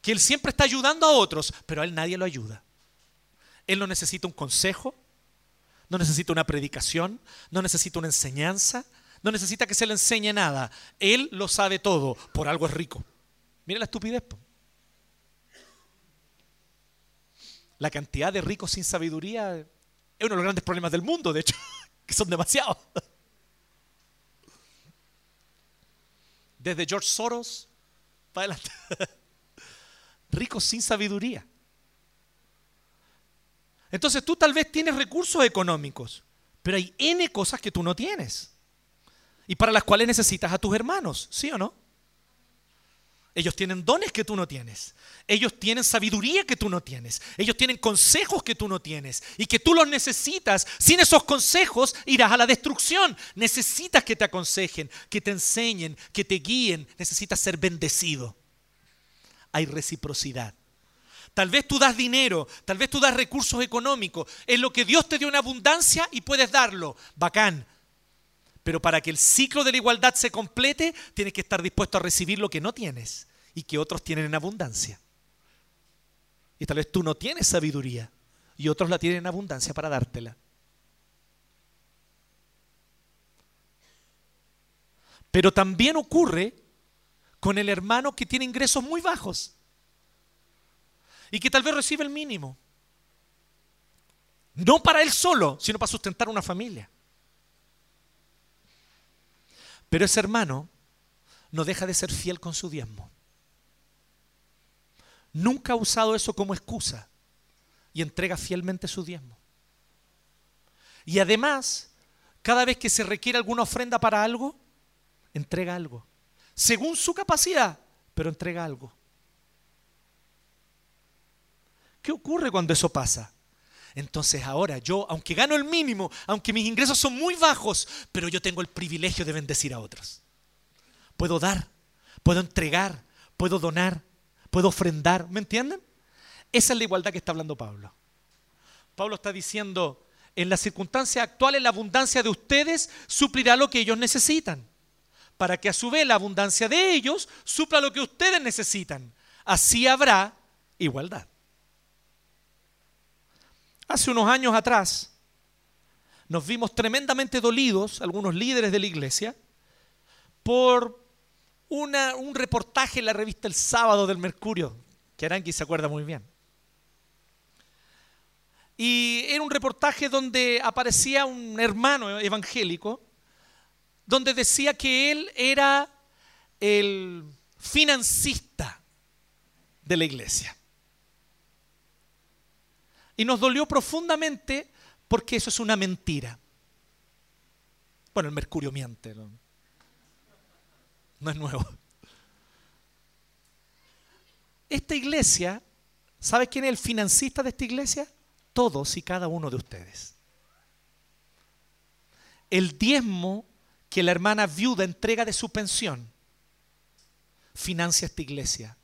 Que él siempre está ayudando a otros, pero a él nadie lo ayuda. Él no necesita un consejo, no necesita una predicación, no necesita una enseñanza, no necesita que se le enseñe nada. Él lo sabe todo, por algo es rico. Mira la estupidez. La cantidad de ricos sin sabiduría es uno de los grandes problemas del mundo, de hecho, [LAUGHS] que son demasiados. Desde George Soros para adelante. [LAUGHS] Ricos sin sabiduría. Entonces tú tal vez tienes recursos económicos, pero hay N cosas que tú no tienes. Y para las cuales necesitas a tus hermanos, ¿sí o no? Ellos tienen dones que tú no tienes. Ellos tienen sabiduría que tú no tienes. Ellos tienen consejos que tú no tienes y que tú los necesitas. Sin esos consejos irás a la destrucción. Necesitas que te aconsejen, que te enseñen, que te guíen. Necesitas ser bendecido. Hay reciprocidad. Tal vez tú das dinero, tal vez tú das recursos económicos. Es lo que Dios te dio en abundancia y puedes darlo. Bacán. Pero para que el ciclo de la igualdad se complete, tienes que estar dispuesto a recibir lo que no tienes y que otros tienen en abundancia. Y tal vez tú no tienes sabiduría y otros la tienen en abundancia para dártela. Pero también ocurre con el hermano que tiene ingresos muy bajos y que tal vez recibe el mínimo. No para él solo, sino para sustentar una familia. Pero ese hermano no deja de ser fiel con su diezmo. Nunca ha usado eso como excusa y entrega fielmente su diezmo. Y además, cada vez que se requiere alguna ofrenda para algo, entrega algo. Según su capacidad, pero entrega algo. ¿Qué ocurre cuando eso pasa? Entonces ahora yo, aunque gano el mínimo, aunque mis ingresos son muy bajos, pero yo tengo el privilegio de bendecir a otros. Puedo dar, puedo entregar, puedo donar, puedo ofrendar. ¿Me entienden? Esa es la igualdad que está hablando Pablo. Pablo está diciendo, en las circunstancias actuales la abundancia de ustedes suplirá lo que ellos necesitan, para que a su vez la abundancia de ellos supla lo que ustedes necesitan. Así habrá igualdad. Hace unos años atrás nos vimos tremendamente dolidos, algunos líderes de la iglesia, por un reportaje en la revista El Sábado del Mercurio, que Aranqui se acuerda muy bien. Y era un reportaje donde aparecía un hermano evangélico, donde decía que él era el financista de la iglesia. Y nos dolió profundamente porque eso es una mentira. Bueno, el mercurio miente, no, no es nuevo. Esta iglesia, ¿sabe quién es el financista de esta iglesia? Todos y cada uno de ustedes. El diezmo que la hermana viuda entrega de su pensión financia esta iglesia,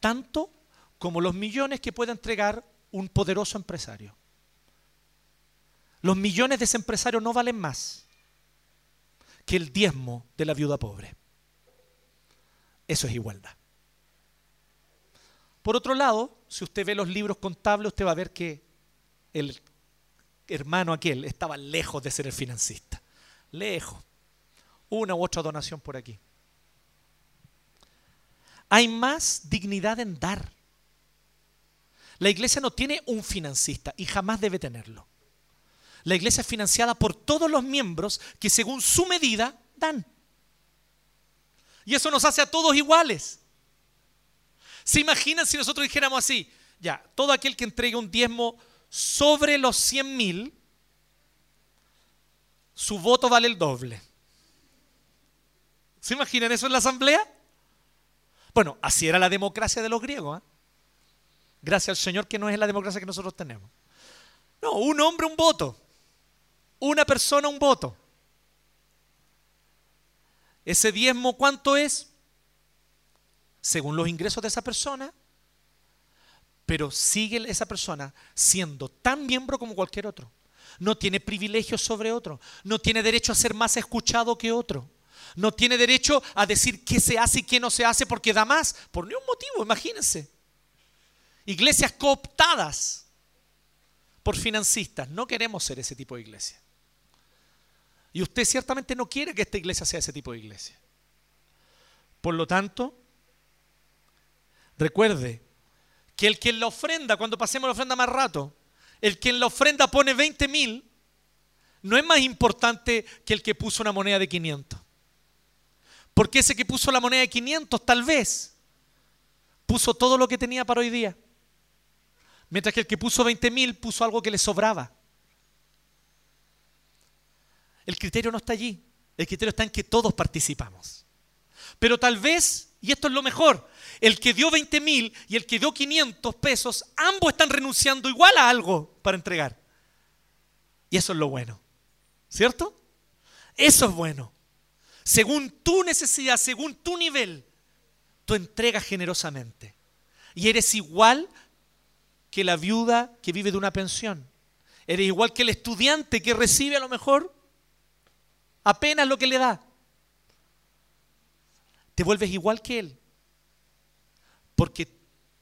tanto como los millones que puede entregar un poderoso empresario. Los millones de ese empresario no valen más que el diezmo de la viuda pobre. Eso es igualdad. Por otro lado, si usted ve los libros contables, usted va a ver que el hermano aquel estaba lejos de ser el financista. Lejos. Una u otra donación por aquí. Hay más dignidad en dar. La iglesia no tiene un financista y jamás debe tenerlo. La iglesia es financiada por todos los miembros que según su medida dan. Y eso nos hace a todos iguales. ¿Se imaginan si nosotros dijéramos así? Ya, todo aquel que entregue un diezmo sobre los 100 mil, su voto vale el doble. ¿Se imaginan eso en la asamblea? Bueno, así era la democracia de los griegos. ¿eh? Gracias al Señor que no es la democracia que nosotros tenemos. No, un hombre, un voto. Una persona, un voto. Ese diezmo, ¿cuánto es? Según los ingresos de esa persona, pero sigue esa persona siendo tan miembro como cualquier otro. No tiene privilegios sobre otro. No tiene derecho a ser más escuchado que otro. No tiene derecho a decir qué se hace y qué no se hace porque da más. Por ningún motivo, imagínense iglesias cooptadas por financistas. No queremos ser ese tipo de iglesia. Y usted ciertamente no quiere que esta iglesia sea ese tipo de iglesia. Por lo tanto, recuerde que el que en la ofrenda, cuando pasemos la ofrenda más rato, el que en la ofrenda pone 20 mil, no es más importante que el que puso una moneda de 500. Porque ese que puso la moneda de 500 tal vez puso todo lo que tenía para hoy día. Mientras que el que puso 20 mil puso algo que le sobraba. El criterio no está allí. El criterio está en que todos participamos. Pero tal vez, Y esto es lo mejor. El que dio 20 mil y el que dio 500 pesos, ambos están renunciando igual a algo para entregar. Y eso es lo bueno. ¿Cierto? Eso es bueno. Según tu necesidad, según tu nivel, tú entregas generosamente. Y eres igual que la viuda que vive de una pensión. Eres igual que el estudiante que recibe a lo mejor apenas lo que le da. Te vuelves igual que él. Porque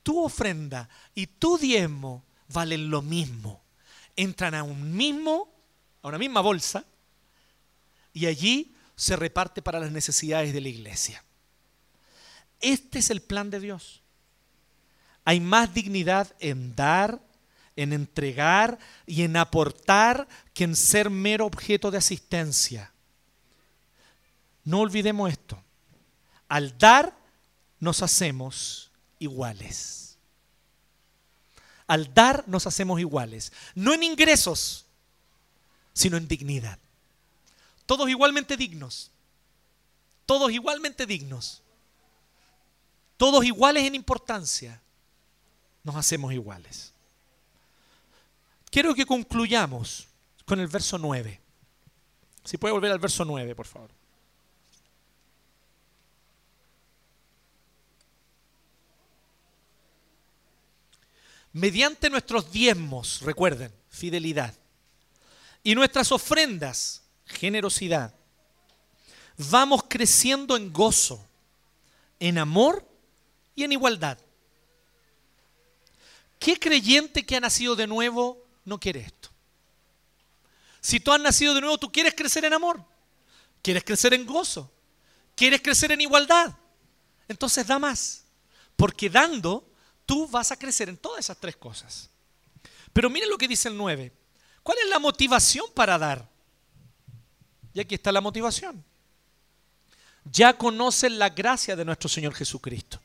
tu ofrenda y tu diezmo valen lo mismo. Entran a un mismo, a una misma bolsa, y allí se reparte para las necesidades de la iglesia. Este es el plan de Dios. Hay más dignidad en dar, en entregar y en aportar que en ser mero objeto de asistencia. No olvidemos esto. Al dar nos hacemos iguales. Al dar nos hacemos iguales. No en ingresos, sino en dignidad. Todos igualmente dignos. Todos igualmente dignos. Todos iguales en importancia. Nos hacemos iguales. Quiero que concluyamos con el verso 9. Si puede volver al verso 9, por favor. mediante nuestros diezmos, recuerden, fidelidad, y nuestras ofrendas, generosidad, vamos creciendo en gozo, en amor y en igualdad. ¿Qué creyente que ha nacido de nuevo no quiere esto? Si tú has nacido de nuevo, tú quieres crecer en amor, quieres crecer en gozo, quieres crecer en igualdad. Entonces da más, porque dando tú vas a crecer en todas esas tres cosas. Pero miren lo que dice el 9. ¿Cuál es la motivación para dar? Y aquí está la motivación. Ya conocen la gracia de nuestro Señor Jesucristo,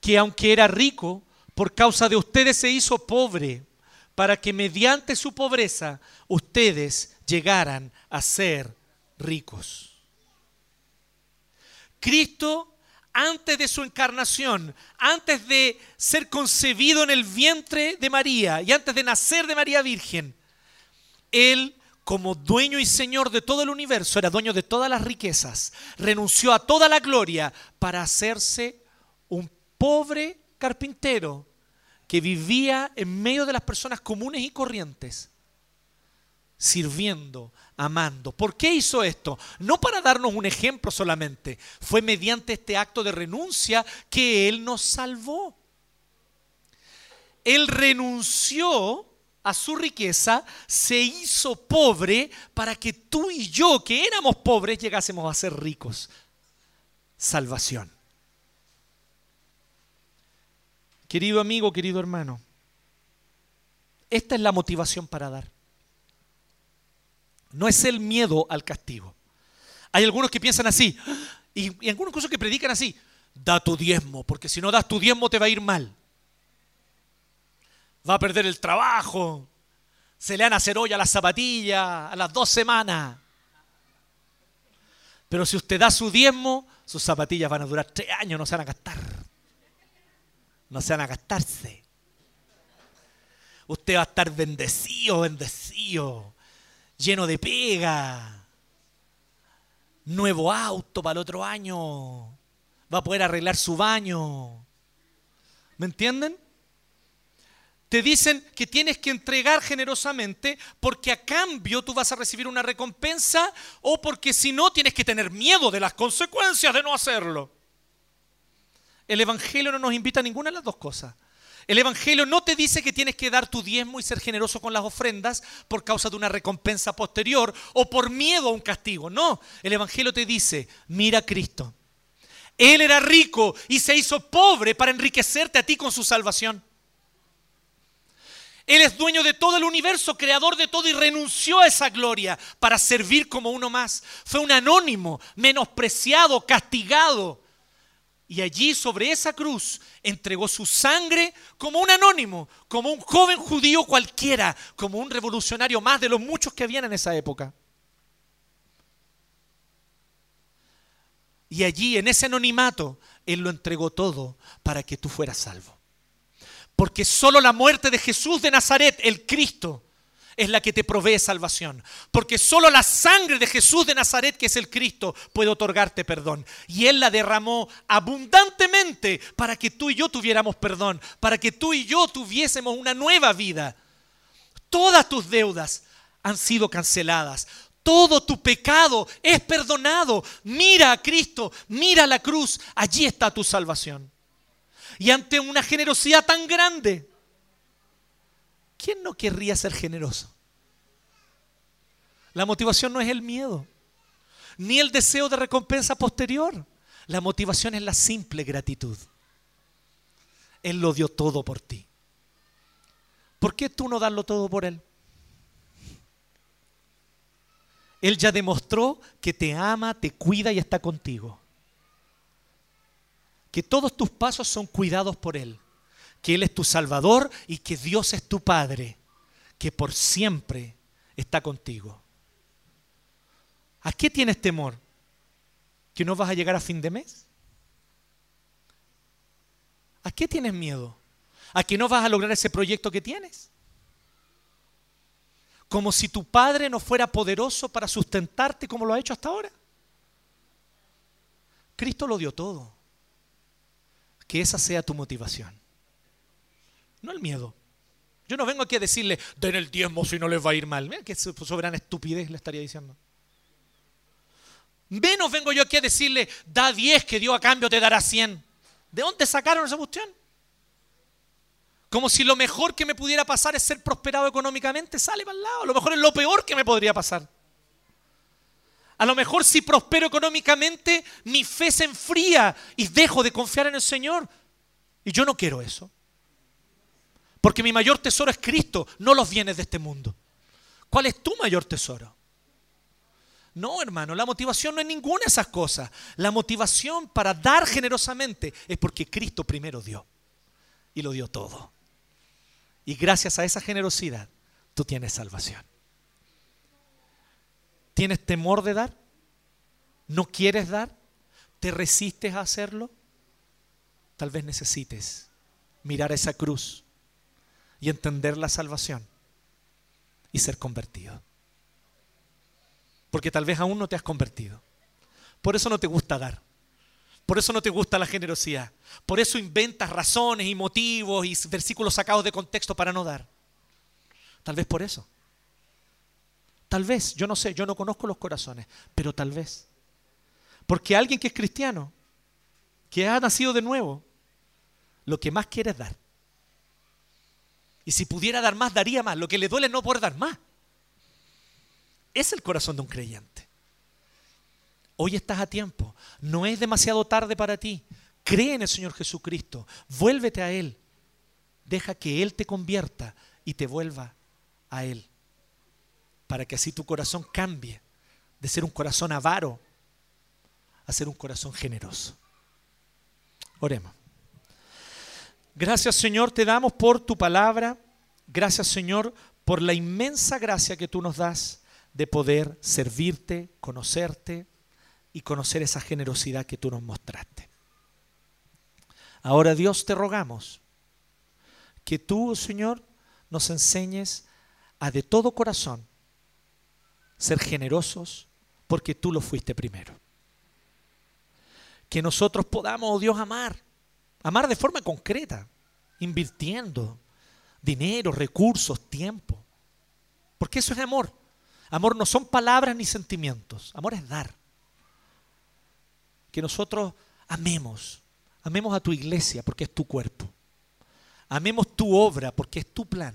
que aunque era rico, por causa de ustedes se hizo pobre, para que mediante su pobreza ustedes llegaran a ser ricos. Cristo antes de su encarnación, antes de ser concebido en el vientre de María y antes de nacer de María Virgen, Él, como dueño y señor de todo el universo, era dueño de todas las riquezas, renunció a toda la gloria para hacerse un pobre carpintero que vivía en medio de las personas comunes y corrientes, sirviendo amando. ¿Por qué hizo esto? No para darnos un ejemplo solamente, fue mediante este acto de renuncia que Él nos salvó. Él renunció a su riqueza, se hizo pobre para que tú y yo, que éramos pobres, llegásemos a ser ricos. Salvación. Querido amigo, querido hermano, esta es la motivación para dar. No es el miedo al castigo. Hay algunos que piensan así, y, algunos incluso que predican así, da tu diezmo, porque si no das tu diezmo te va a ir mal. Va a perder el trabajo, se le van a hacer olla a las zapatillas a las dos semanas. Pero si usted da su diezmo, sus zapatillas van a durar tres años, no se van a gastar. No se van a gastarse. Usted va a estar bendecido, bendecido lleno de pega, nuevo auto para el otro año, va a poder arreglar su baño. ¿Me entienden? Te dicen que tienes que entregar generosamente porque a cambio tú vas a recibir una recompensa o porque si no tienes que tener miedo de las consecuencias de no hacerlo. El Evangelio no nos invita a ninguna de las dos cosas. El Evangelio no te dice que tienes que dar tu diezmo y ser generoso con las ofrendas por causa de una recompensa posterior o por miedo a un castigo. No, el Evangelio te dice, mira a Cristo. Él era rico y se hizo pobre para enriquecerte a ti con su salvación. Él es dueño de todo el universo, creador de todo y renunció a esa gloria para servir como uno más. Fue un anónimo, menospreciado, castigado, y allí sobre esa cruz entregó su sangre como un anónimo, como un joven judío cualquiera, como un revolucionario más de los muchos que habían en esa época. Y allí, en ese anonimato, Él lo entregó todo para que tú fueras salvo. Porque solo la muerte de Jesús de Nazaret, el Cristo, es la que te provee salvación. Porque solo la sangre de Jesús de Nazaret, que es el Cristo, puede otorgarte perdón. Y Él la derramó abundantemente para que tú y yo tuviéramos perdón, para que tú y yo tuviésemos una nueva vida. Todas tus deudas han sido canceladas. Todo tu pecado es perdonado. Mira a Cristo, mira a la cruz. Allí está tu salvación. Y ante una generosidad tan grande, ¿quién no querría ser generoso? La motivación no es el miedo, ni el deseo de recompensa posterior. La motivación es la simple gratitud. Él lo dio todo por ti. ¿Por qué tú no darlo todo por Él? Él ya demostró que te ama, te cuida y está contigo. Que todos tus pasos son cuidados por Él. Que Él es tu Salvador y que Dios es tu Padre. Que por siempre está contigo. ¿A qué tienes temor? ¿Que no vas a llegar a fin de mes? ¿A qué tienes miedo? ¿A que no vas a lograr ese proyecto que tienes? como si tu padre no fuera poderoso para sustentarte como lo ha hecho hasta ahora. Cristo lo dio todo. Que esa sea tu motivación. No el miedo. Yo no vengo aquí a decirle, den el diezmo si no les va a ir mal. Mira qué soberana estupidez le estaría diciendo. Menos vengo yo aquí a decirle, da 10 que Dios a cambio te dará 100. ¿De dónde sacaron esa cuestión? Como si lo mejor que me pudiera pasar es ser prosperado económicamente, sale para el lado. A lo mejor es lo peor que me podría pasar. A lo mejor si prospero económicamente, mi fe se enfría y dejo de confiar en el Señor. Y yo no quiero eso. Porque mi mayor tesoro es Cristo, no los bienes de este mundo. ¿Cuál es tu mayor tesoro? No, hermano, la motivación no es ninguna de esas cosas. La motivación para dar generosamente es porque Cristo primero dio. Y lo dio todo. Y gracias a esa generosidad, tú tienes salvación. ¿Tienes temor de dar? ¿No quieres dar? ¿Te resistes a hacerlo? Tal vez necesites mirar esa cruz y entender la salvación y ser convertido. Porque tal vez aún no te has convertido. Por eso no te gusta dar. Por eso no te gusta la generosidad. Por eso inventas razones y motivos y versículos sacados de contexto para no dar. Tal vez por eso. Tal vez, yo no sé, yo no conozco los corazones, pero tal vez. Porque alguien que es cristiano, que ha nacido de nuevo, lo que más quiere es dar. Y si pudiera dar más, daría más. Lo que le duele es no poder dar más. Es el corazón de un creyente. Hoy estás a tiempo. No es demasiado tarde para ti. Cree en el Señor Jesucristo. Vuélvete a Él. Deja que Él te convierta y te vuelva a Él. Para que así tu corazón cambie de ser un corazón avaro a ser un corazón generoso. Oremos. Gracias Señor, te damos por tu palabra. Gracias Señor por la inmensa gracia que tú nos das de poder servirte, conocerte, y conocer esa generosidad que tú nos mostraste. Ahora Dios te rogamos que tú, Señor, nos enseñes a de todo corazón ser generosos porque tú lo fuiste primero. Que nosotros podamos, oh Dios, amar, amar de forma concreta, invirtiendo dinero, recursos, tiempo. Porque eso es amor. Amor no son palabras ni sentimientos, amor es dar que nosotros amemos, amemos a tu iglesia porque es tu cuerpo, amemos tu obra porque es tu plan,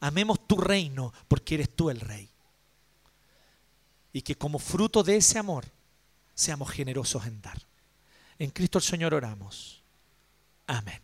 amemos tu reino porque eres tú el rey. Y que como fruto de ese amor seamos generosos en dar. En Cristo el Señor oramos. Amén.